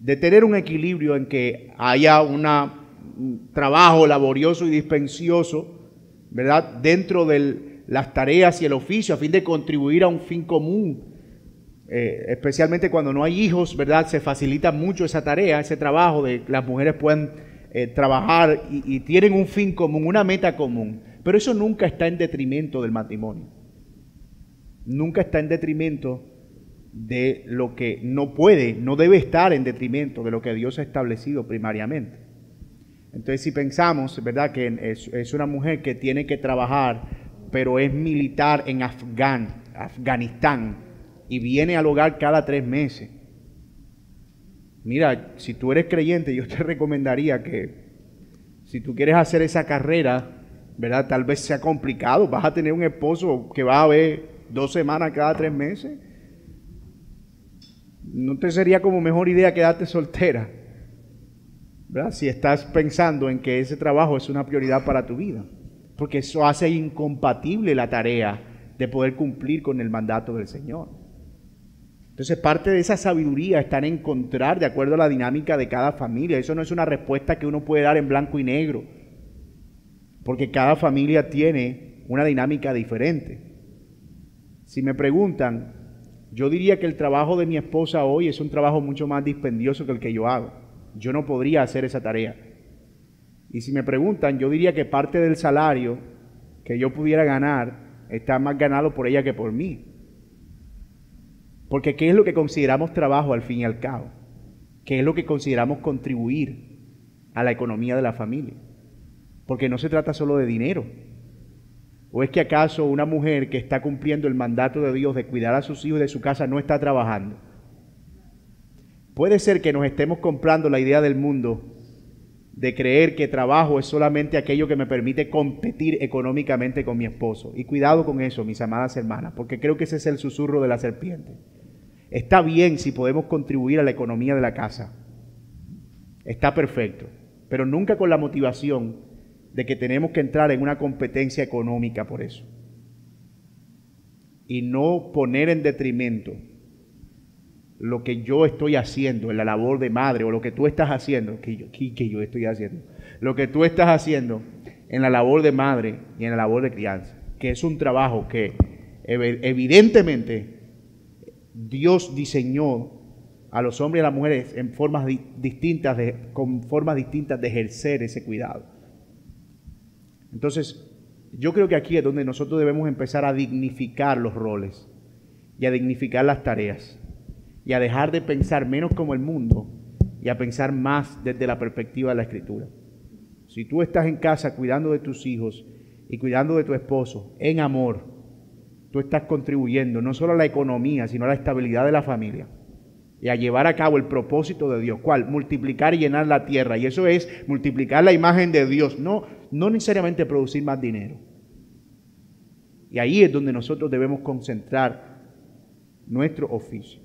de tener un equilibrio en que haya un trabajo laborioso y dispensioso, ¿verdad? Dentro de las tareas y el oficio a fin de contribuir a un fin común. Eh, especialmente cuando no hay hijos, ¿verdad? Se facilita mucho esa tarea, ese trabajo de que las mujeres puedan eh, trabajar y, tienen un fin común, una meta común. Pero eso nunca está en detrimento del matrimonio nunca está en detrimento de lo que no puede, no debe estar en detrimento de lo que Dios ha establecido primariamente. Entonces, si pensamos, ¿verdad?, que es, es una mujer que tiene que trabajar, pero es militar en Afgan, Afganistán y viene al hogar cada tres meses. Mira, si tú eres creyente, yo te recomendaría que si tú quieres hacer esa carrera, ¿verdad? Tal vez sea complicado. Vas a tener un esposo que va a ver dos semanas cada tres meses. ¿No te sería como mejor idea quedarte soltera? ¿Verdad? Si estás pensando en que ese trabajo es una prioridad para tu vida. Porque eso hace incompatible la tarea de poder cumplir con el mandato del Señor. Entonces parte de esa sabiduría está en encontrar de acuerdo a la dinámica de cada familia. Eso no es una respuesta que uno puede dar en blanco y negro. Porque cada familia tiene una dinámica diferente. Si me preguntan, yo diría que el trabajo de mi esposa hoy es un trabajo mucho más dispendioso que el que yo hago. Yo no podría hacer esa tarea. Y si me preguntan, yo diría que parte del salario que yo pudiera ganar está más ganado por ella que por mí. Porque ¿qué es lo que consideramos trabajo al fin y al cabo? ¿Qué es lo que consideramos contribuir a la economía de la familia? Porque no se trata solo de dinero. ¿O es que acaso una mujer que está cumpliendo el mandato de Dios de cuidar a sus hijos de su casa no está trabajando? Puede ser que nos estemos comprando la idea del mundo de creer que trabajo es solamente aquello que me permite competir económicamente con mi esposo. Y cuidado con eso, mis amadas hermanas, porque creo que ese es el susurro de la serpiente. Está bien si podemos contribuir a la economía de la casa. Está perfecto, pero nunca con la motivación de que tenemos que entrar en una competencia económica por eso. Y no poner en detrimento lo que yo estoy haciendo en la labor de madre o lo que tú estás haciendo, que yo, yo estoy haciendo, lo que tú estás haciendo en la labor de madre y en la labor de crianza, que es un trabajo que ev- evidentemente Dios diseñó a los hombres y a las mujeres en formas di- distintas, de, con formas distintas de ejercer ese cuidado. Entonces, yo creo que aquí es donde nosotros debemos empezar a dignificar los roles y a dignificar las tareas y a dejar de pensar menos como el mundo y a pensar más desde la perspectiva de la escritura. Si tú estás en casa cuidando de tus hijos y cuidando de tu esposo en amor, tú estás contribuyendo no solo a la economía, sino a la estabilidad de la familia y a llevar a cabo el propósito de Dios. ¿Cuál? Multiplicar y llenar la tierra. Y eso es multiplicar la imagen de Dios, no, no necesariamente producir más dinero. Y ahí es donde nosotros debemos concentrar nuestro oficio.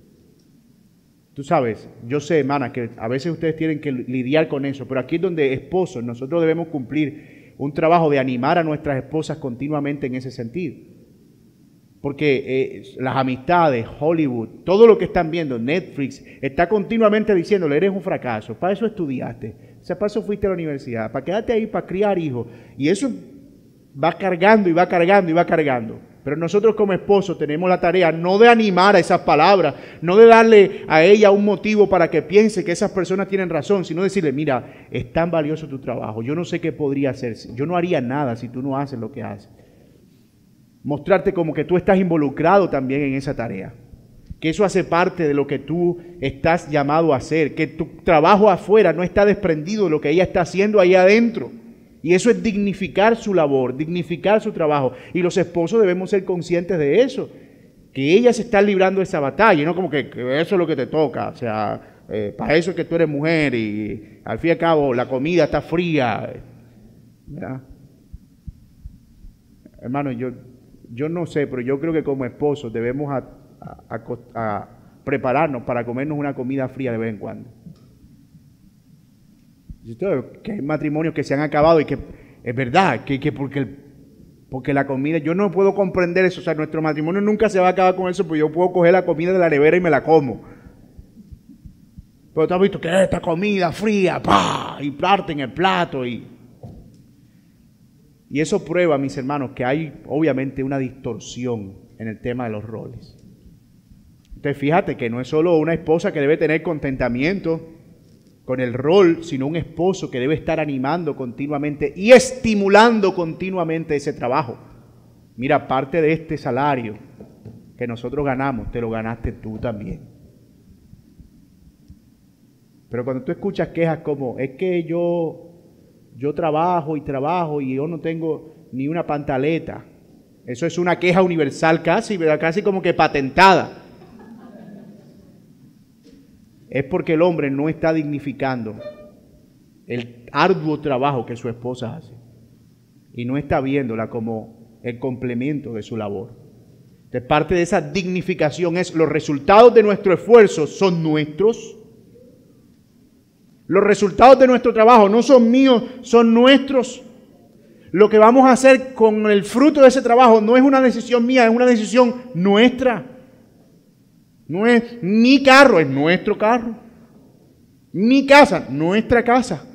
Tú sabes, yo sé, hermana, que a veces ustedes tienen que lidiar con eso, pero aquí es donde esposos nosotros debemos cumplir un trabajo de animar a nuestras esposas continuamente en ese sentido. Porque eh, las amistades, Hollywood, todo lo que están viendo, Netflix, está continuamente diciéndole, eres un fracaso, para eso estudiaste, o sea, para eso fuiste a la universidad, para quedarte ahí, para criar hijos. Y eso va cargando y va cargando y va cargando. Pero nosotros como esposos tenemos la tarea no de animar a esas palabras, no de darle a ella un motivo para que piense que esas personas tienen razón, sino decirle, mira, es tan valioso tu trabajo, yo no sé qué podría hacer, yo no haría nada si tú no haces lo que haces. Mostrarte como que tú estás involucrado también en esa tarea, que eso hace parte de lo que tú estás llamado a hacer, que tu trabajo afuera no está desprendido de lo que ella está haciendo ahí adentro. Y eso es dignificar su labor, dignificar su trabajo. Y los esposos debemos ser conscientes de eso, que ella se está librando esa batalla, no como que, eso es lo que te toca. O sea, eh, para eso es que tú eres mujer y al fin y al cabo la comida está fría. Hermano, yo, yo no sé, pero yo creo que como esposos debemos a- prepararnos para comernos una comida fría de vez en cuando. Que hay matrimonios que se han acabado y que es verdad, que, que porque, el- porque la comida, yo no puedo comprender eso, o sea, nuestro matrimonio nunca se va a acabar con eso, porque yo puedo coger la comida de la nevera y me la como. Pero tú has visto que esta comida fría, ¡pah! y parte en el plato y... Y eso prueba, mis hermanos, que hay obviamente una distorsión en el tema de los roles. Entonces fíjate que no es solo una esposa que debe tener contentamiento con el rol, sino un esposo que debe estar animando continuamente y estimulando continuamente ese trabajo. Mira, parte de este salario que nosotros ganamos, te lo ganaste tú también. Pero cuando tú escuchas quejas como, es que yo, yo trabajo y trabajo y yo no tengo ni una pantaleta, eso es una queja universal casi, ¿verdad? Casi como que patentada es porque el hombre no está dignificando el arduo trabajo que su esposa hace y no está viéndola como el complemento de su labor. De parte de esa dignificación es los resultados de nuestro esfuerzo son nuestros. Los resultados de nuestro trabajo no son míos, son nuestros. Lo que vamos a hacer con el fruto de ese trabajo no es una decisión mía, es una decisión nuestra. No es mi carro, es nuestro carro. Mi casa, nuestra casa.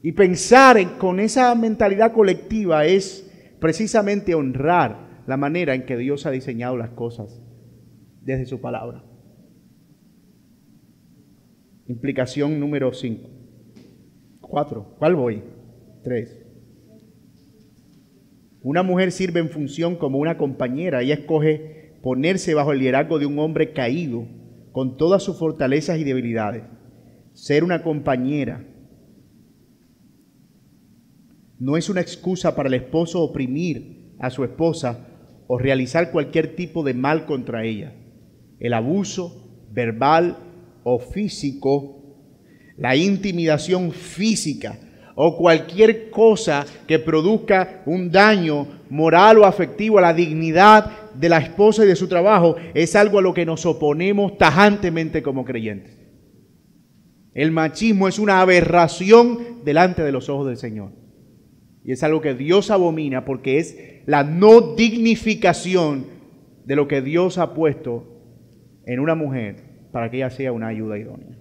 Y pensar en- con esa mentalidad colectiva es precisamente honrar la manera en que Dios ha diseñado las cosas desde su palabra. Implicación número 5. 4. ¿Cuál voy? 3. Una mujer sirve en función como una compañera. Ella escoge ponerse bajo el liderazgo de un hombre caído, con todas sus fortalezas y debilidades. Ser una compañera no es una excusa para el esposo oprimir a su esposa o realizar cualquier tipo de mal contra ella. El abuso verbal o físico, la intimidación física o cualquier cosa que produzca un daño moral o afectivo a la dignidad de la esposa y de su trabajo es algo a lo que nos oponemos tajantemente como creyentes. El machismo es una aberración delante de los ojos del Señor. Y es algo que Dios abomina porque es la no dignificación de lo que Dios ha puesto en una mujer para que ella sea una ayuda idónea.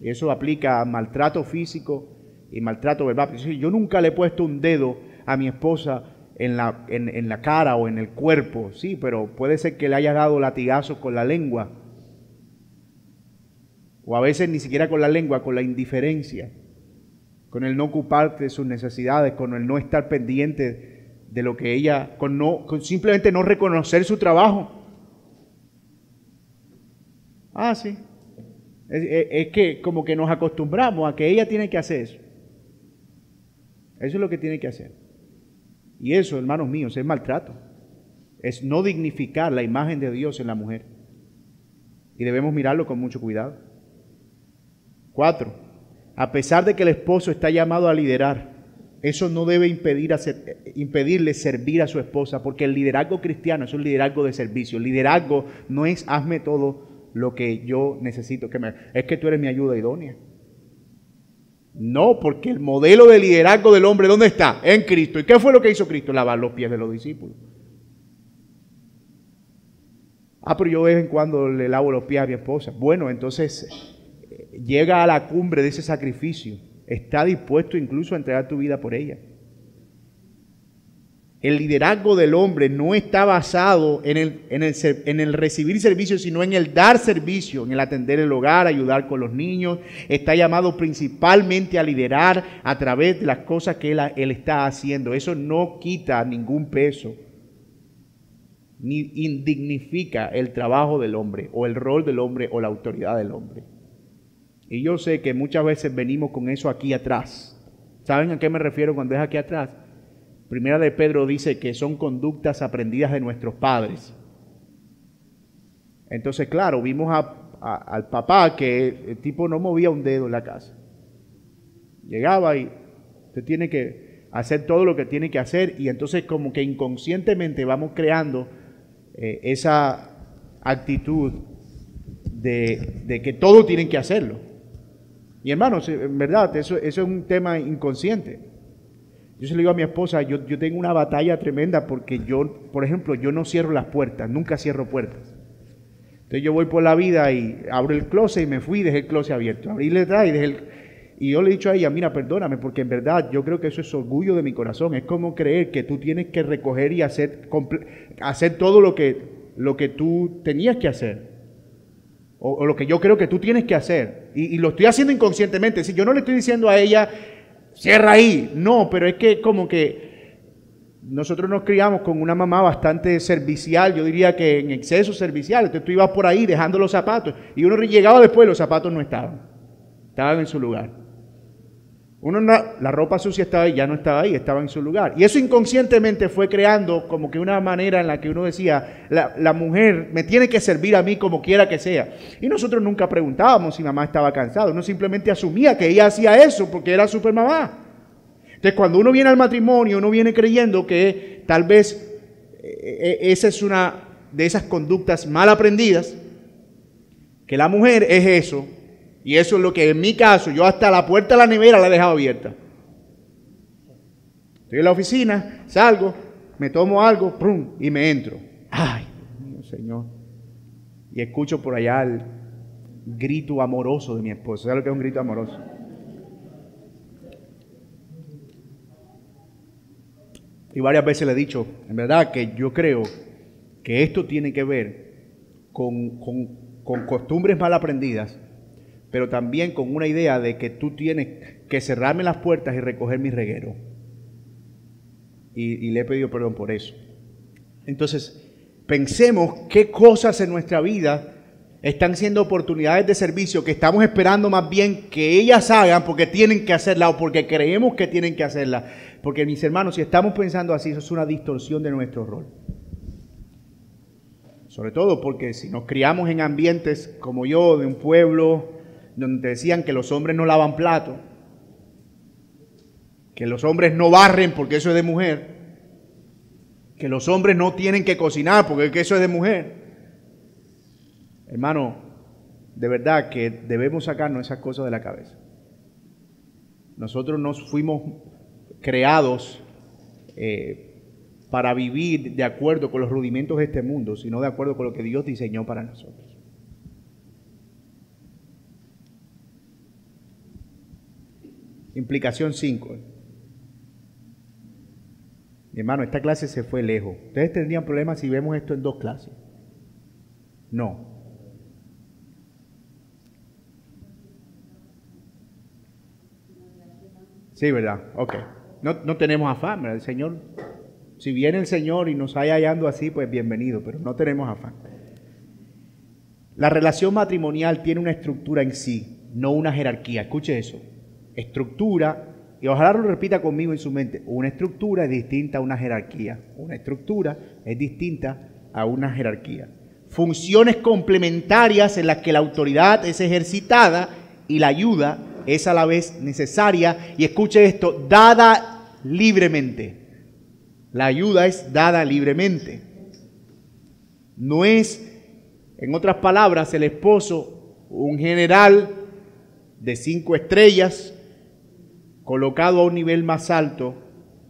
Y eso aplica a maltrato físico y maltrato verbal. Yo nunca le he puesto un dedo a mi esposa en la, en, en la cara o en el cuerpo, sí, pero puede ser que le haya dado latigazos con la lengua o a veces ni siquiera con la lengua, con la indiferencia, con el no ocuparte de sus necesidades, con el no estar pendiente de lo que ella, con, no, con simplemente no reconocer su trabajo. Ah, sí. Es, que como que nos acostumbramos a que ella tiene que hacer eso. Eso es lo que tiene que hacer. Y eso, hermanos míos, es maltrato. Es no dignificar la imagen de Dios en la mujer. Y debemos mirarlo con mucho cuidado. Cuatro, a pesar de que el esposo está llamado a liderar, eso no debe impedir impedirle servir a su esposa, porque el liderazgo cristiano es un liderazgo de servicio. El liderazgo no es hazme todo lo que yo necesito que me... Es que tú eres mi ayuda idónea. No, porque el modelo de liderazgo del hombre, ¿dónde está? En Cristo. ¿Y qué fue lo que hizo Cristo? Lavar los pies de los discípulos. Ah, pero yo de vez en cuando le lavo los pies a mi esposa. Bueno, entonces eh, llega a la cumbre de ese sacrificio. Está dispuesto incluso a entregar tu vida por ella. El liderazgo del hombre no está basado en el, en el en el recibir servicio, sino en el dar servicio, en el atender el hogar, ayudar con los niños. Está llamado principalmente a liderar a través de las cosas que él, él está haciendo. Eso no quita ningún peso, ni indignifica el trabajo del hombre, o el rol del hombre, o la autoridad del hombre. Y yo sé que muchas veces venimos con eso aquí atrás. ¿Saben a qué me refiero cuando es aquí atrás? Primera de Pedro dice que son conductas aprendidas de nuestros padres. Entonces, claro, vimos a- al papá que el tipo no movía un dedo en la casa. Llegaba y usted tiene que hacer todo lo que tiene que hacer y entonces como que inconscientemente vamos creando eh, esa actitud de, que todo tienen que hacerlo. Y hermanos, en verdad, eso es un tema inconsciente. Yo se lo digo a mi esposa, yo, yo tengo una batalla tremenda porque yo, por ejemplo, yo no cierro las puertas, nunca cierro puertas. Entonces yo voy por la vida y abro el closet y me fui y dejé el closet abierto. Abrí detrás y dejé el... Y yo le he dicho a ella, mira, perdóname, porque en verdad yo creo que eso es orgullo de mi corazón. Es como creer que tú tienes que recoger y hacer, hacer todo lo que, lo que tú tenías que hacer. O, o lo que yo creo que tú tienes que hacer. Y, y lo estoy haciendo inconscientemente. Si yo no le estoy diciendo a ella, cierra ahí. No, pero es que como que nosotros nos criamos con una mamá bastante servicial, yo diría que en exceso servicial. Entonces tú ibas por ahí dejando los zapatos y uno llegaba después y los zapatos no estaban. Estaban en su lugar. Uno no- la ropa sucia estaba ahí, ya no estaba ahí, estaba en su lugar. Y eso inconscientemente fue creando como que una manera en la que uno decía, la, la mujer me tiene que servir a mí como quiera que sea. Y nosotros nunca preguntábamos si mamá estaba cansada, uno simplemente asumía que ella hacía eso porque era super mamá. Entonces cuando uno viene al matrimonio, uno viene creyendo que tal vez eh, eh, esa es una de esas conductas mal aprendidas, que la mujer es eso, y eso es lo que en mi caso, yo hasta la puerta de la nevera la he dejado abierta. Estoy en la oficina, salgo, me tomo algo, ¡prum! y me entro. Ay, Dios Señor. Y escucho por allá el grito amoroso de mi esposa. ¿Sabes lo que es un grito amoroso? Y varias veces le he dicho, en verdad que yo creo que esto tiene que ver con- con costumbres mal aprendidas, pero también con una idea de que tú tienes que cerrarme las puertas y recoger mi reguero. Y, y le he pedido perdón por eso. Entonces, pensemos qué cosas en nuestra vida están siendo oportunidades de servicio que estamos esperando más bien que ellas hagan porque tienen que hacerla o porque creemos que tienen que hacerla. Porque mis hermanos, si estamos pensando así, eso es una distorsión de nuestro rol. Sobre todo porque si nos criamos en ambientes como yo, de un pueblo donde te decían que los hombres no lavan plato, que los hombres no barren porque eso es de mujer, que los hombres no tienen que cocinar porque eso es de mujer. Hermano, de verdad que debemos sacarnos esas cosas de la cabeza. Nosotros nos fuimos creados eh, para vivir de acuerdo con los rudimentos de este mundo, sino de acuerdo con lo que Dios diseñó para nosotros. Implicación 5. Mi hermano, esta clase se fue lejos. Ustedes tendrían problemas si vemos esto en dos clases. No. Sí, ¿verdad? Ok. No, no tenemos afán, ¿verdad? El Señor, si viene el Señor y nos haya hallando así, pues bienvenido, pero no tenemos afán. La relación matrimonial tiene una estructura en sí, no una jerarquía. Escuche eso. Estructura, y ojalá lo repita conmigo en su mente, una estructura es distinta a una jerarquía. Una estructura es distinta a una jerarquía. Funciones complementarias en las que la autoridad es ejercitada y la ayuda es a la vez necesaria. Y escuche esto, dada libremente. La ayuda es dada libremente. No es, en otras palabras, el esposo un general de cinco estrellas colocado a un nivel más alto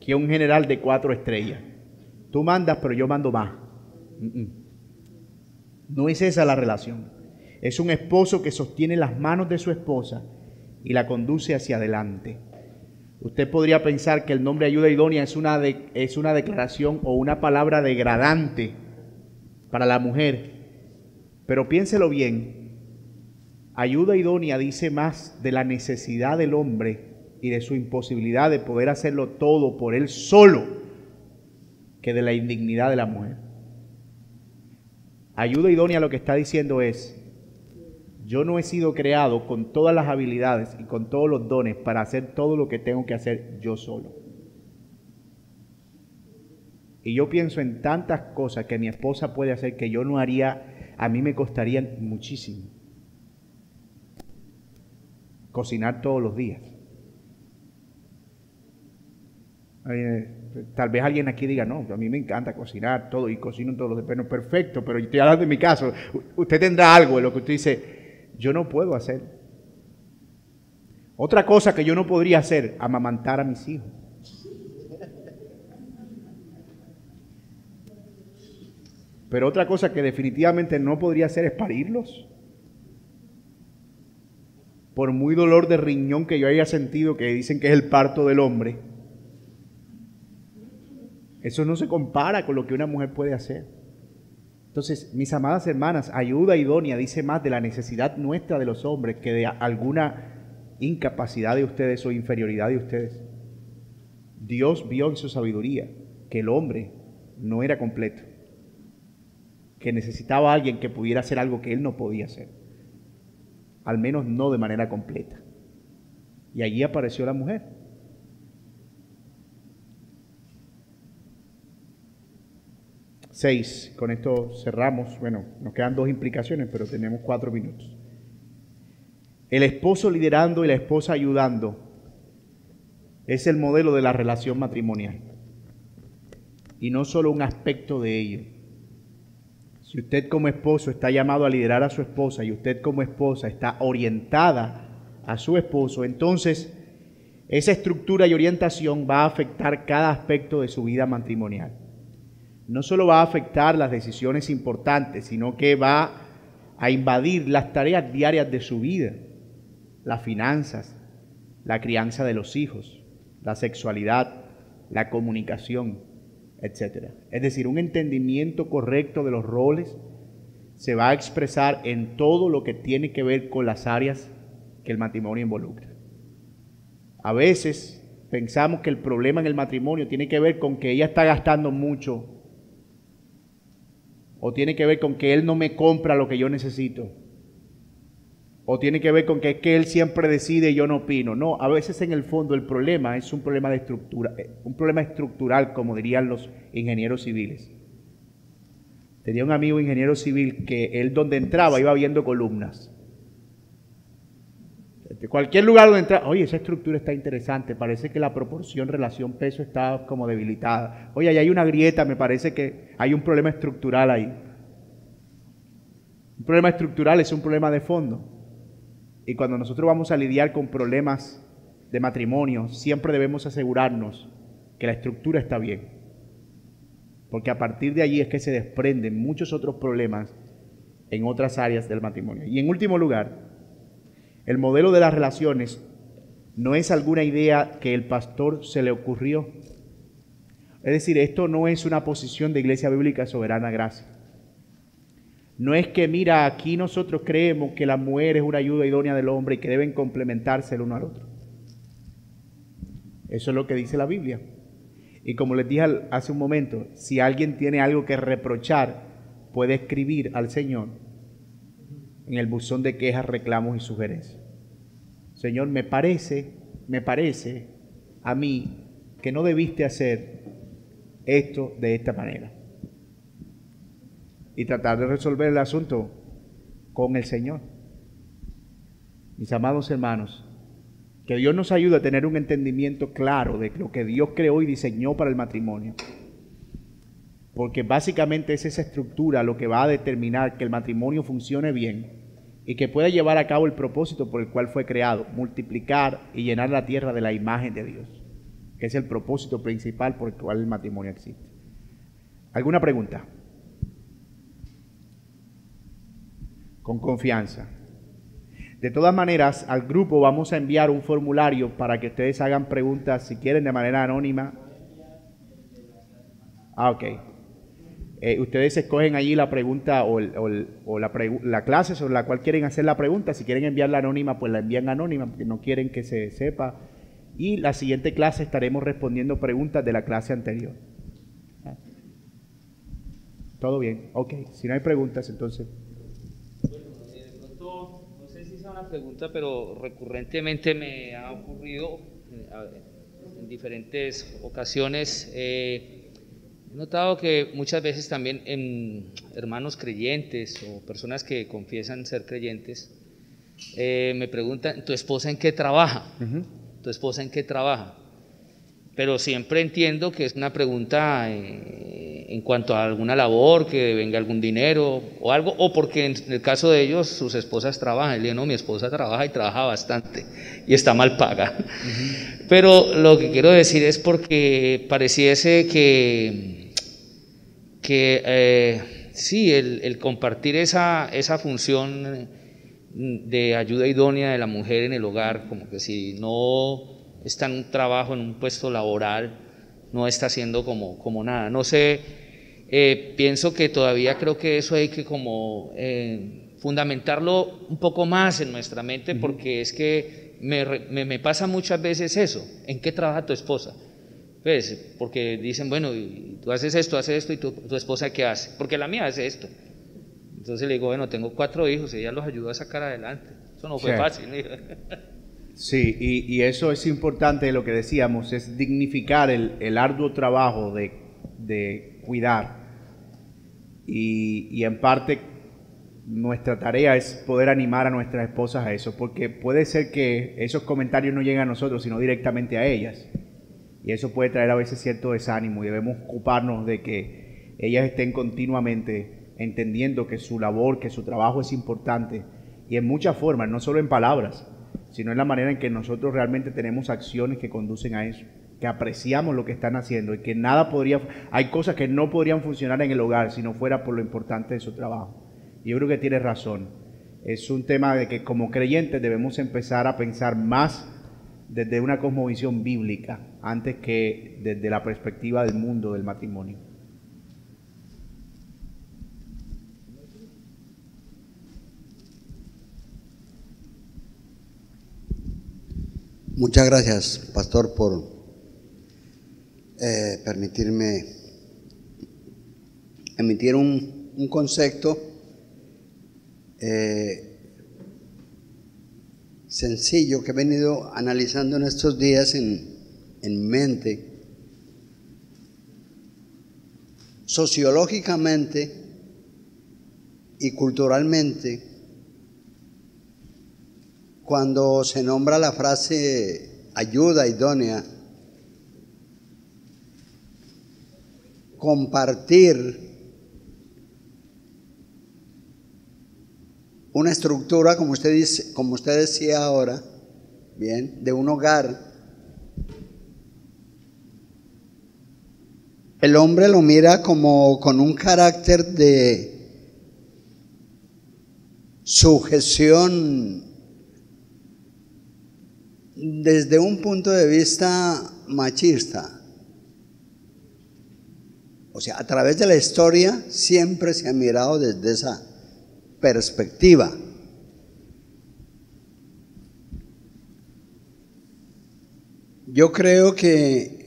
que un general de cuatro estrellas. Tú mandas, pero yo mando más. No es esa la relación. Es un esposo que sostiene las manos de su esposa y la conduce hacia adelante. Usted podría pensar que el nombre ayuda idónea es una, es una declaración o una palabra degradante para la mujer, pero piénselo bien. Ayuda idónea dice más de la necesidad del hombre y de su imposibilidad de poder hacerlo todo por él solo que de la indignidad de la mujer. Ayuda idónea lo que está diciendo es, yo no he sido creado con todas las habilidades y con todos los dones para hacer todo lo que tengo que hacer yo solo. Y yo pienso en tantas cosas que mi esposa puede hacer que yo no haría, a mí me costaría muchísimo. Cocinar todos los días. Tal vez alguien aquí diga, no, a mí me encanta cocinar todo y cocino todos los días. perfecto, pero estoy hablando de mi caso. Usted tendrá algo en lo que usted dice, yo no puedo hacer. Otra cosa que yo no podría hacer, amamantar a mis hijos. Pero otra cosa que definitivamente no podría hacer es parirlos. Por muy dolor de riñón que yo haya sentido, que dicen que es el parto del hombre, eso no se compara con lo que una mujer puede hacer. Entonces, mis amadas hermanas, ayuda idónea dice más de la necesidad nuestra de los hombres que de alguna incapacidad de ustedes o inferioridad de ustedes. Dios vio en su sabiduría que el hombre no era completo, que necesitaba a alguien que pudiera hacer algo que él no podía hacer, al menos no de manera completa. Y allí apareció la mujer. Seis, con esto cerramos. Bueno, nos quedan dos implicaciones, pero tenemos cuatro minutos. El esposo liderando y la esposa ayudando es el modelo de la relación matrimonial. Y no solo un aspecto de ello. Si usted como esposo está llamado a liderar a su esposa y usted como esposa está orientada a su esposo, entonces esa estructura y orientación va a afectar cada aspecto de su vida matrimonial no solo va a afectar las decisiones importantes, sino que va a invadir las tareas diarias de su vida, las finanzas, la crianza de los hijos, la sexualidad, la comunicación, etc. Es decir, un entendimiento correcto de los roles se va a expresar en todo lo que tiene que ver con las áreas que el matrimonio involucra. A veces pensamos que el problema en el matrimonio tiene que ver con que ella está gastando mucho o tiene que ver con que Él no me compra lo que yo necesito. O tiene que ver con que, que Él siempre decide y yo no opino. No, a veces en el fondo el problema es un problema de estructura, eh, un problema estructural, como dirían los ingenieros civiles. Tenía un amigo ingeniero civil que él donde entraba iba viendo columnas. De cualquier lugar donde entra, oye, esa estructura está interesante, parece que la proporción relación-peso está como debilitada. Oye, ahí hay una grieta, me parece que hay un problema estructural ahí. Un problema estructural es un problema de fondo. Y cuando nosotros vamos a lidiar con problemas de matrimonio, siempre debemos asegurarnos que la estructura está bien. Porque a partir de allí es que se desprenden muchos otros problemas en otras áreas del matrimonio. Y en último lugar, el modelo de las relaciones no es alguna idea que el pastor se le ocurrió. Es decir, esto no es una posición de iglesia bíblica soberana gracia. No es que, mira, aquí nosotros creemos que la mujer es una ayuda idónea del hombre y que deben complementarse el uno al otro. Eso es lo que dice la Biblia. Y como les dije hace un momento, si alguien tiene algo que reprochar, puede escribir al Señor en el buzón de quejas, reclamos y sugerencias. Señor, me parece, me parece a mí que no debiste hacer esto de esta manera. Y tratar de resolver el asunto con el Señor. Mis amados hermanos, que Dios nos ayude a tener un entendimiento claro de lo que Dios creó y diseñó para el matrimonio. Porque básicamente es esa estructura lo que va a determinar que el matrimonio funcione bien y que pueda llevar a cabo el propósito por el cual fue creado, multiplicar y llenar la tierra de la imagen de Dios, que es el propósito principal por el cual el matrimonio existe. ¿Alguna pregunta? Con confianza. De todas maneras, al grupo vamos a enviar un formulario para que ustedes hagan preguntas, si quieren, de manera anónima. Ah, ok. Eh, ustedes escogen allí la pregunta o, la, clase sobre la cual quieren hacer la pregunta. Si quieren enviarla anónima, pues la envían anónima, porque no quieren que se sepa. Y la siguiente clase estaremos respondiendo preguntas de la clase anterior. Ah. Todo bien, ok. Si no hay preguntas, entonces...
Eh, de pronto, no sé si sea una pregunta, pero recurrentemente me ha ocurrido eh, en diferentes ocasiones. He notado que muchas veces también en hermanos creyentes o personas que confiesan ser creyentes eh, me preguntan, ¿tu esposa en qué trabaja? ¿Tu esposa en qué trabaja? pero siempre entiendo que es una pregunta eh, en cuanto a alguna labor, que venga algún dinero o algo, o porque en el caso de ellos sus esposas trabajan. Y le digo, no, mi esposa trabaja y trabaja bastante y está mal paga. Pero lo que quiero decir es porque pareciese que, que eh, sí, el, el compartir esa, esa función eh, de ayuda idónea de la mujer en el hogar, como que si no está en un trabajo, en un puesto laboral, no está haciendo como, como nada. No sé, eh, pienso que todavía creo que eso hay que como eh, fundamentarlo un poco más en nuestra mente, porque es que me, me, me pasa muchas veces eso. ¿En qué trabaja tu esposa? Pues, porque dicen, bueno, y tú haces esto, haces esto, y tu, tu esposa qué hace? Porque la mía hace esto. Entonces le digo, bueno, tengo cuatro hijos, ella los ayudó a sacar adelante. Eso no fue
Sí.
fácil.
Sí, y, y eso es importante, lo que decíamos, es dignificar el, el arduo trabajo de, de cuidar. Y, y en parte nuestra tarea es poder animar a nuestras esposas a eso, porque puede ser que esos comentarios no lleguen a nosotros, sino directamente a ellas. Y eso puede traer a veces cierto desánimo y debemos ocuparnos de que ellas estén continuamente entendiendo que su labor, que su trabajo es importante y en muchas formas, no solo en palabras, sino en la manera en que nosotros realmente tenemos acciones que conducen a eso, que apreciamos lo que están haciendo y que nada podría, hay cosas que no podrían funcionar en el hogar si no fuera por lo importante de su trabajo. Yo creo que tiene razón. Es un tema de que como creyentes debemos empezar a pensar más desde una cosmovisión bíblica antes que desde la perspectiva del mundo del matrimonio.
Muchas gracias, pastor, por eh, permitirme emitir un, concepto eh, sencillo que he venido analizando en estos días en, en mente. Sociológicamente y culturalmente, cuando se nombra la frase ayuda idónea, compartir una estructura, como usted, dice, como usted decía ahora, bien, de un hogar, el hombre lo mira como con un carácter de sujeción desde un punto de vista machista. O sea, a través de la historia siempre se ha mirado desde esa perspectiva. Yo creo que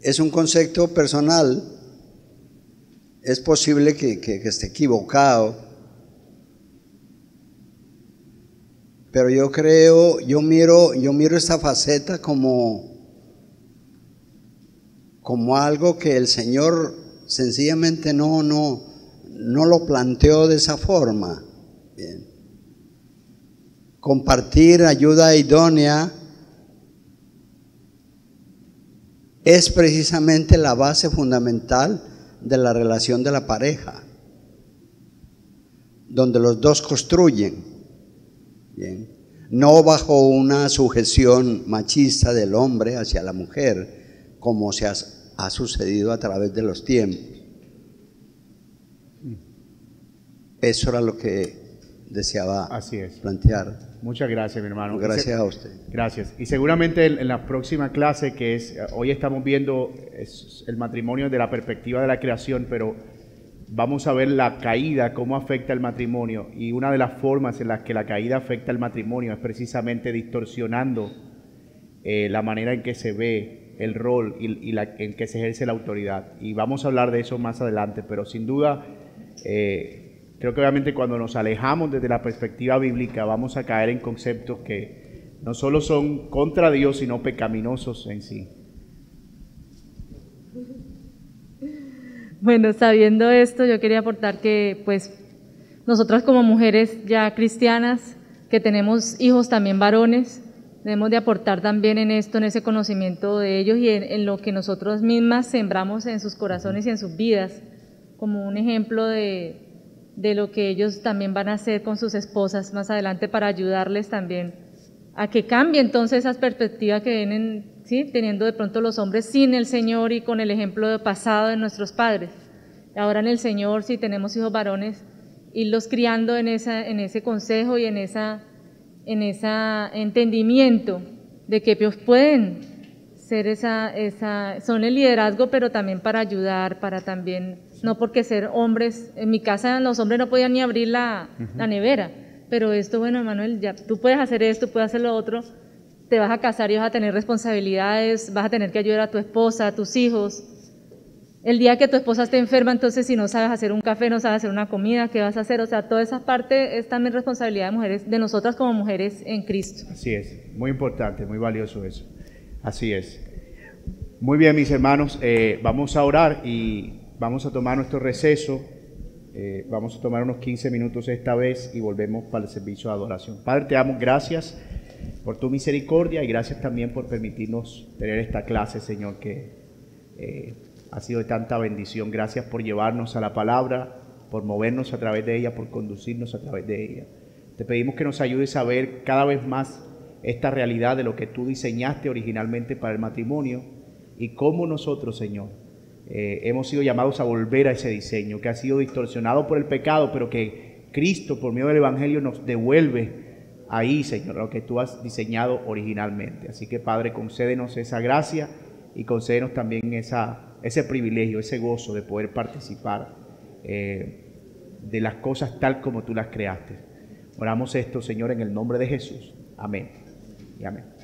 es un concepto personal, es posible que, esté equivocado, pero yo creo, yo miro, yo miro esta faceta como, como algo que el Señor sencillamente no, no, no lo planteó de esa forma. Compartir ayuda idónea es precisamente la base fundamental de la relación de la pareja, donde los dos construyen, no bajo una sujeción machista del hombre hacia la mujer, como se ha sucedido a través de los tiempos. Eso era lo que deseaba
Así es.
plantear.
Muchas gracias, mi hermano.
Gracias a usted.
Gracias. Y seguramente en, la próxima clase, que es, hoy estamos viendo el matrimonio desde la perspectiva de la creación, pero vamos a ver la caída, cómo afecta el matrimonio. Y una de las formas en las que la caída afecta el matrimonio es precisamente distorsionando eh, la manera en que se ve el rol y, y la- en que se ejerce la autoridad. Y vamos a hablar de eso más adelante, pero sin duda, eh, creo que obviamente cuando nos alejamos desde la perspectiva bíblica vamos a caer en conceptos que no solo son contra Dios, sino pecaminosos en sí.
Bueno, sabiendo esto, yo quería aportar que, pues, nosotras como mujeres ya cristianas, que tenemos hijos también varones, debemos de aportar también en esto, en ese conocimiento de ellos y en, en lo que nosotros mismas sembramos en sus corazones y en sus vidas, como un ejemplo de, de lo que ellos también van a hacer con sus esposas más adelante para ayudarles también a que cambie entonces esas perspectivas que vienen ¿sí? teniendo de pronto los hombres sin el Señor y con el ejemplo de pasado de nuestros padres. Ahora en el Señor, si tenemos hijos varones, irlos criando en, esa, en ese consejo y en esa en ese entendimiento de que ellos pueden ser esa, esa, son el liderazgo, pero también para ayudar, para también, no porque ser hombres, en mi casa los hombres no podían ni abrir la, la nevera, pero esto, bueno, Manuel, ya tú puedes hacer esto, puedes hacer lo otro, te vas a casar y vas a tener responsabilidades, vas a tener que ayudar a tu esposa, a tus hijos. El día que tu esposa esté enferma, entonces si no sabes hacer un café, no sabes hacer una comida, ¿qué vas a hacer? O sea, toda esa parte es también responsabilidad de mujeres, de nosotras como mujeres en Cristo.
Así es, muy importante, muy valioso eso. Así es. Muy bien, mis hermanos, eh, vamos a orar y vamos a tomar nuestro receso. Eh, vamos a tomar unos 15 minutos esta vez y volvemos para el servicio de adoración. Padre, te damos gracias por tu misericordia y gracias también por permitirnos tener esta clase, Señor, que eh, ha sido de tanta bendición. Gracias por llevarnos a la palabra, por movernos a través de ella, por conducirnos a través de ella. Te pedimos que nos ayudes a ver cada vez más esta realidad de lo que tú diseñaste originalmente para el matrimonio y cómo nosotros, Señor, eh, hemos sido llamados a volver a ese diseño que ha sido distorsionado por el pecado, pero que Cristo, por medio del Evangelio, nos devuelve ahí, Señor, lo que tú has diseñado originalmente. Así que, Padre, concédenos esa gracia y concédenos también esa, ese privilegio, ese gozo de poder participar eh, de las cosas tal como tú las creaste. Oramos esto, Señor, en el nombre de Jesús. Amén. Y amén.